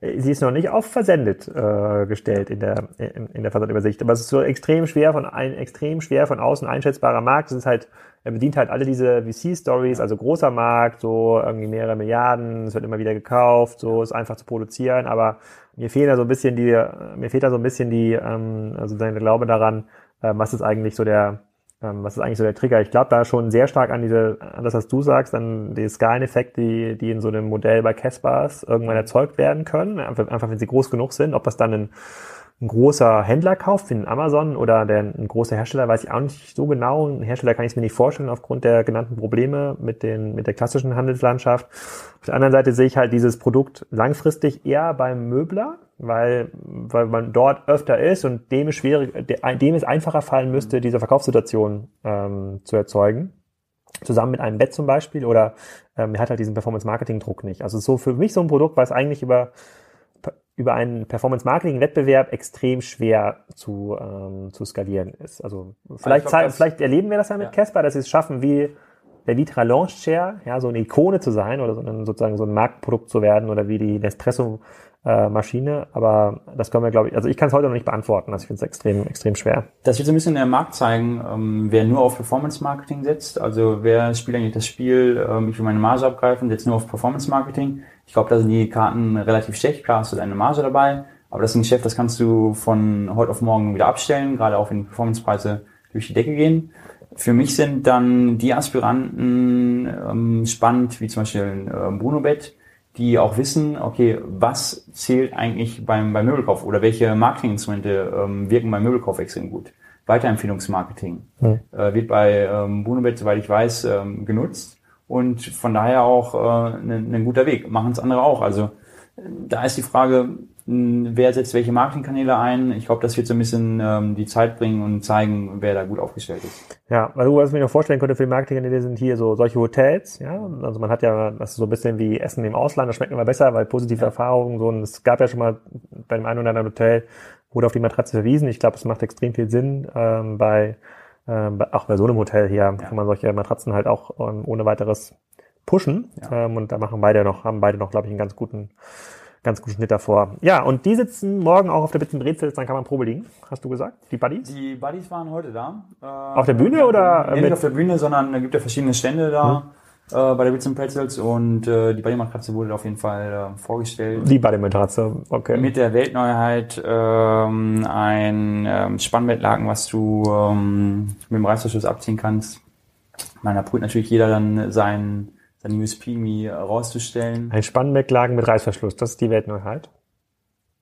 Sie ist noch nicht auf versendet äh, gestellt in der in, in der Versandübersicht, aber es ist so extrem schwer von ein extrem schwer von außen einschätzbarer Markt. Es ist halt er bedient halt alle diese VC-Stories, also großer Markt, so irgendwie mehrere Milliarden, es wird immer wieder gekauft, so ist einfach zu produzieren, aber mir fehlt da so ein bisschen die, mir fehlt da so ein bisschen die, ähm, also der Glaube daran, ähm, was ist eigentlich so der, ähm, was ist eigentlich so der Trigger? Ich glaube da schon sehr stark an diese, an das, was du sagst, an die Skaleneffekte, die, die in so einem Modell bei Caspars irgendwann erzeugt werden können, einfach, einfach wenn sie groß genug sind, ob das dann ein ein großer Händler kauft, wie ein Amazon oder der, ein großer Hersteller, weiß ich auch nicht so genau. Ein Hersteller kann ich es mir nicht vorstellen aufgrund der genannten Probleme mit, den, mit der klassischen Handelslandschaft. Auf der anderen Seite sehe ich halt dieses Produkt langfristig eher beim Möbler, weil, weil man dort öfter ist und dem es, schwierig, dem es einfacher fallen müsste, diese Verkaufssituation ähm, zu erzeugen zusammen mit einem Bett zum Beispiel oder ähm, er hat halt diesen Performance-Marketing-Druck nicht. Also so für mich so ein Produkt, was eigentlich über über einen Performance-Marketing-Wettbewerb extrem schwer zu, ähm, zu skalieren ist. Also vielleicht, also glaub, vielleicht erleben wir das ja mit Casper, ja. dass sie es schaffen, wie der Vitra Launch Chair, ja, so eine Ikone zu sein oder so ein, sozusagen so ein Marktprodukt zu werden oder wie die Nespresso äh, aber das können wir, glaube ich, also ich kann es heute noch nicht beantworten, also ich finde es extrem, extrem schwer. Das wird so ein bisschen der Markt zeigen, ähm, wer nur auf Performance Marketing setzt, also wer spielt eigentlich das Spiel, ähm, ich will meine Marge abgreifen, setzt nur auf Performance Marketing. Ich glaube, da sind die Karten relativ schlecht, klar hast du deine Marge dabei, aber das ist ein Geschäft, das kannst du von heute auf morgen wieder abstellen, gerade auch wenn die Performancepreise durch die Decke gehen. Für mich sind dann die Aspiranten ähm, spannend, wie zum Beispiel ein äh, Bruno-Bett, die auch wissen, okay, was zählt eigentlich beim, beim Möbelkauf oder welche Marketinginstrumente ähm, wirken beim Möbelkauf extrem gut. Weiterempfehlungsmarketing hm. äh, wird bei ähm, Brunobet, soweit ich weiß, ähm, genutzt und von daher auch äh, ein, ein guter Weg. Machen es andere auch. Also da ist die Frage, wer setzt welche Marketingkanäle ein. Ich glaube, das wird so ein bisschen ähm, die Zeit bringen und zeigen, wer da gut aufgestellt ist. Ja, also was ich mir noch vorstellen könnte für die Marketingkanäle sind hier so solche Hotels. Ja, also man hat ja das ist so ein bisschen wie Essen im Ausland. Das schmeckt immer besser, weil positive ja. Erfahrungen so. Und es gab ja schon mal bei dem einen oder anderen Hotel wurde auf die Matratze verwiesen. Ich glaube, es macht extrem viel Sinn ähm, bei ähm, auch bei so einem Hotel hier ja. kann man solche Matratzen halt auch ähm, ohne weiteres pushen. Ja. Ähm, und da machen beide noch, haben beide noch, glaube ich, einen ganz guten ganz guten Schnitt davor. Ja, und die sitzen morgen auch auf der Bitte Brezel, dann kann man Probe liegen, hast du gesagt? Die Buddies? Die Buddies waren heute da. Äh, auf der Bühne oder? Nee, nicht auf der Bühne, sondern da gibt ja verschiedene Stände da. Hm. Äh, bei der Bits Pretzels und äh, die Buddy-Matratze wurde auf jeden Fall äh, vorgestellt. Die Buddy-Matratze, okay. Mit der Weltneuheit ähm, ein ähm, Spannbettlaken, was du ähm, mit dem Reißverschluss abziehen kannst. Man, da natürlich jeder dann sein sein USP rauszustellen. Ein Spannbettlaken mit Reißverschluss, das ist die Weltneuheit.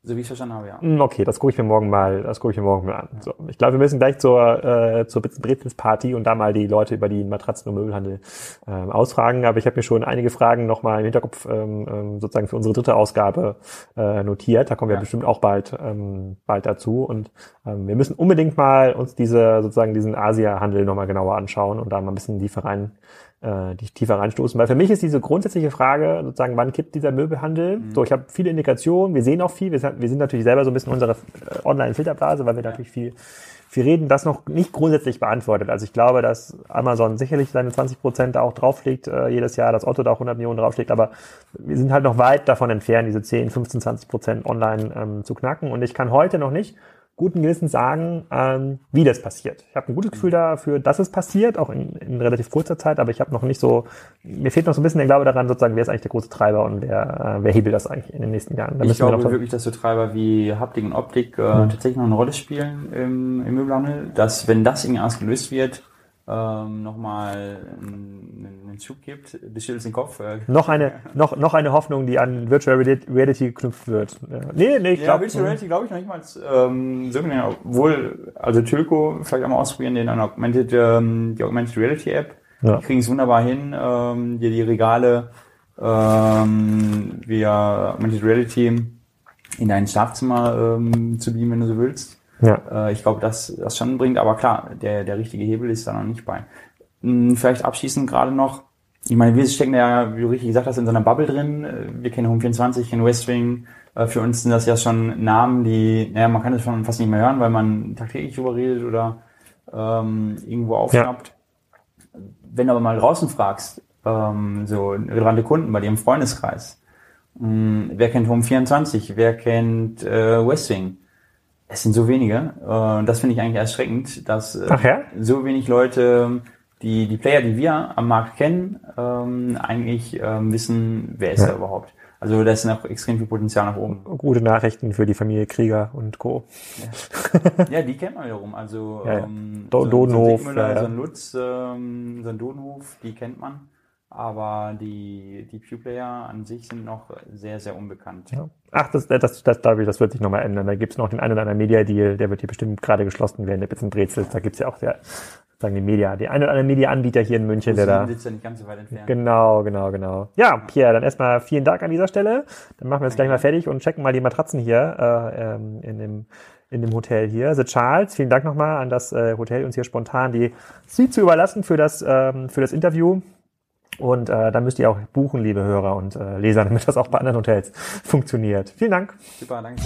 So wie ich es verstanden habe, ja. Hm, okay, das gucke ich mir morgen mal, das gucke ich mir morgen mal an. So, ich glaube, wir müssen gleich zur, äh, zur Brezels Party und da mal die Leute über die Matratzen- und Möbelhandel äh, ausfragen. Aber ich habe mir schon einige Fragen nochmal im Hinterkopf ähm, ähm, sozusagen für unsere dritte Ausgabe äh, notiert. Da kommen wir ja. bestimmt auch bald, ähm, bald dazu. Und ähm, wir müssen unbedingt mal uns diese sozusagen diesen Asia-Handel nochmal genauer anschauen und da mal ein bisschen tiefer rein äh, die tiefer reinstoßen. Weil für mich ist diese grundsätzliche Frage sozusagen, wann kippt dieser Möbelhandel? Mhm. So, ich habe viele Indikationen, wir sehen auch viel, wir sind, wir sind natürlich selber so ein bisschen unsere äh, Online-Filterblase, weil wir ja. natürlich viel, viel reden, das noch nicht grundsätzlich beantwortet. Also ich glaube, dass Amazon sicherlich seine 20 Prozent da auch drauflegt äh, jedes Jahr, dass Otto da auch 100 Millionen drauflegt, aber wir sind halt noch weit davon entfernt, diese 10, 15, 20 Prozent online ähm, zu knacken. Und ich kann heute noch nicht guten Gewissens sagen, ähm, wie das passiert. Ich habe ein gutes Gefühl dafür, dass es passiert, auch in, in relativ kurzer Zeit, aber ich habe noch nicht so, mir fehlt noch so ein bisschen der Glaube daran, sozusagen, wer ist eigentlich der große Treiber und wer, äh, wer hebelt das eigentlich in den nächsten Jahren. Da ich glaube wir wirklich, dass so Treiber wie Haptik und Optik äh, mhm. tatsächlich noch eine Rolle spielen im, im Möbelhandel, dass wenn das irgendwie alles gelöst wird, ähm, nochmal einen, einen Schub gibt, du schüttelst den Kopf. Äh. Noch eine, noch, noch eine Hoffnung, die an Virtual Reality geknüpft wird. Ja. Nee, nee, ich glaube. Ja, Virtual Reality glaube ich noch nicht mal, ähm, so genau, obwohl, also Tilco vielleicht auch mal ausprobieren, den an Augmented, ähm, die Augmented Reality App. Ja. Die kriegen es wunderbar hin, ähm, dir die Regale ähm, via Augmented Reality in dein Schlafzimmer ähm, zu beamen, wenn du so willst. Ja. Äh, ich glaube, dass das schon bringt, aber klar, der, der richtige Hebel ist da noch nicht bei. Hm, vielleicht abschließend gerade noch, ich meine, wir stecken ja, wie du richtig gesagt hast, in so einer Bubble drin. Äh, wir kennen Home24, kennen Westwing. Äh, für uns sind das ja schon Namen, die, naja, man kann das schon fast nicht mehr hören, weil man tagtäglich drüber redet oder ähm, irgendwo aufschnappt. Ja. Wenn du aber mal draußen fragst, ähm, so relevante Kunden bei dir im Freundeskreis, mh, hm, wer kennt Home24, wer kennt äh, Westwing? Es sind so wenige. Und das finde ich eigentlich erschreckend, dass äh, ja? so wenig Leute die, die Player, die wir am Markt kennen, ähm, eigentlich ähm, wissen, wer ist ja. da überhaupt. Also da ist noch extrem viel Potenzial nach oben. Gute Nachrichten für die Familie Krieger und Co. Ja, ja die kennt man wiederum. Also ja, ähm, Do so, Dodenhof, so ein, ja, so ein Lutz, ähm, so ein Dodenhof, die kennt man aber die, die Pew-Player an sich sind noch sehr, sehr unbekannt. Ja. Ach, das, das, das, das, das wird sich nochmal ändern. Da gibt's noch den einen oder anderen Media-Deal, der wird hier bestimmt gerade geschlossen werden, der bisschen Brezels. Da gibt's ja auch der, sagen die Media, die einen oder anderen Media-Anbieter hier in München, der da. Sitzt ja nicht ganz so weit entfernt. Genau, genau, genau. Ja, Pierre, dann erstmal vielen Dank an dieser Stelle. Dann machen wir jetzt gleich mal fertig und checken mal die Matratzen hier äh, ähm, in dem in dem Hotel hier. The Charles, vielen Dank nochmal an das äh, Hotel, uns hier spontan die Sie zu überlassen für das, ähm, für das Interview. Und äh, dann müsst ihr auch buchen, liebe Hörer und äh, Leser, damit das auch bei anderen Hotels funktioniert. Vielen Dank. Super, danke.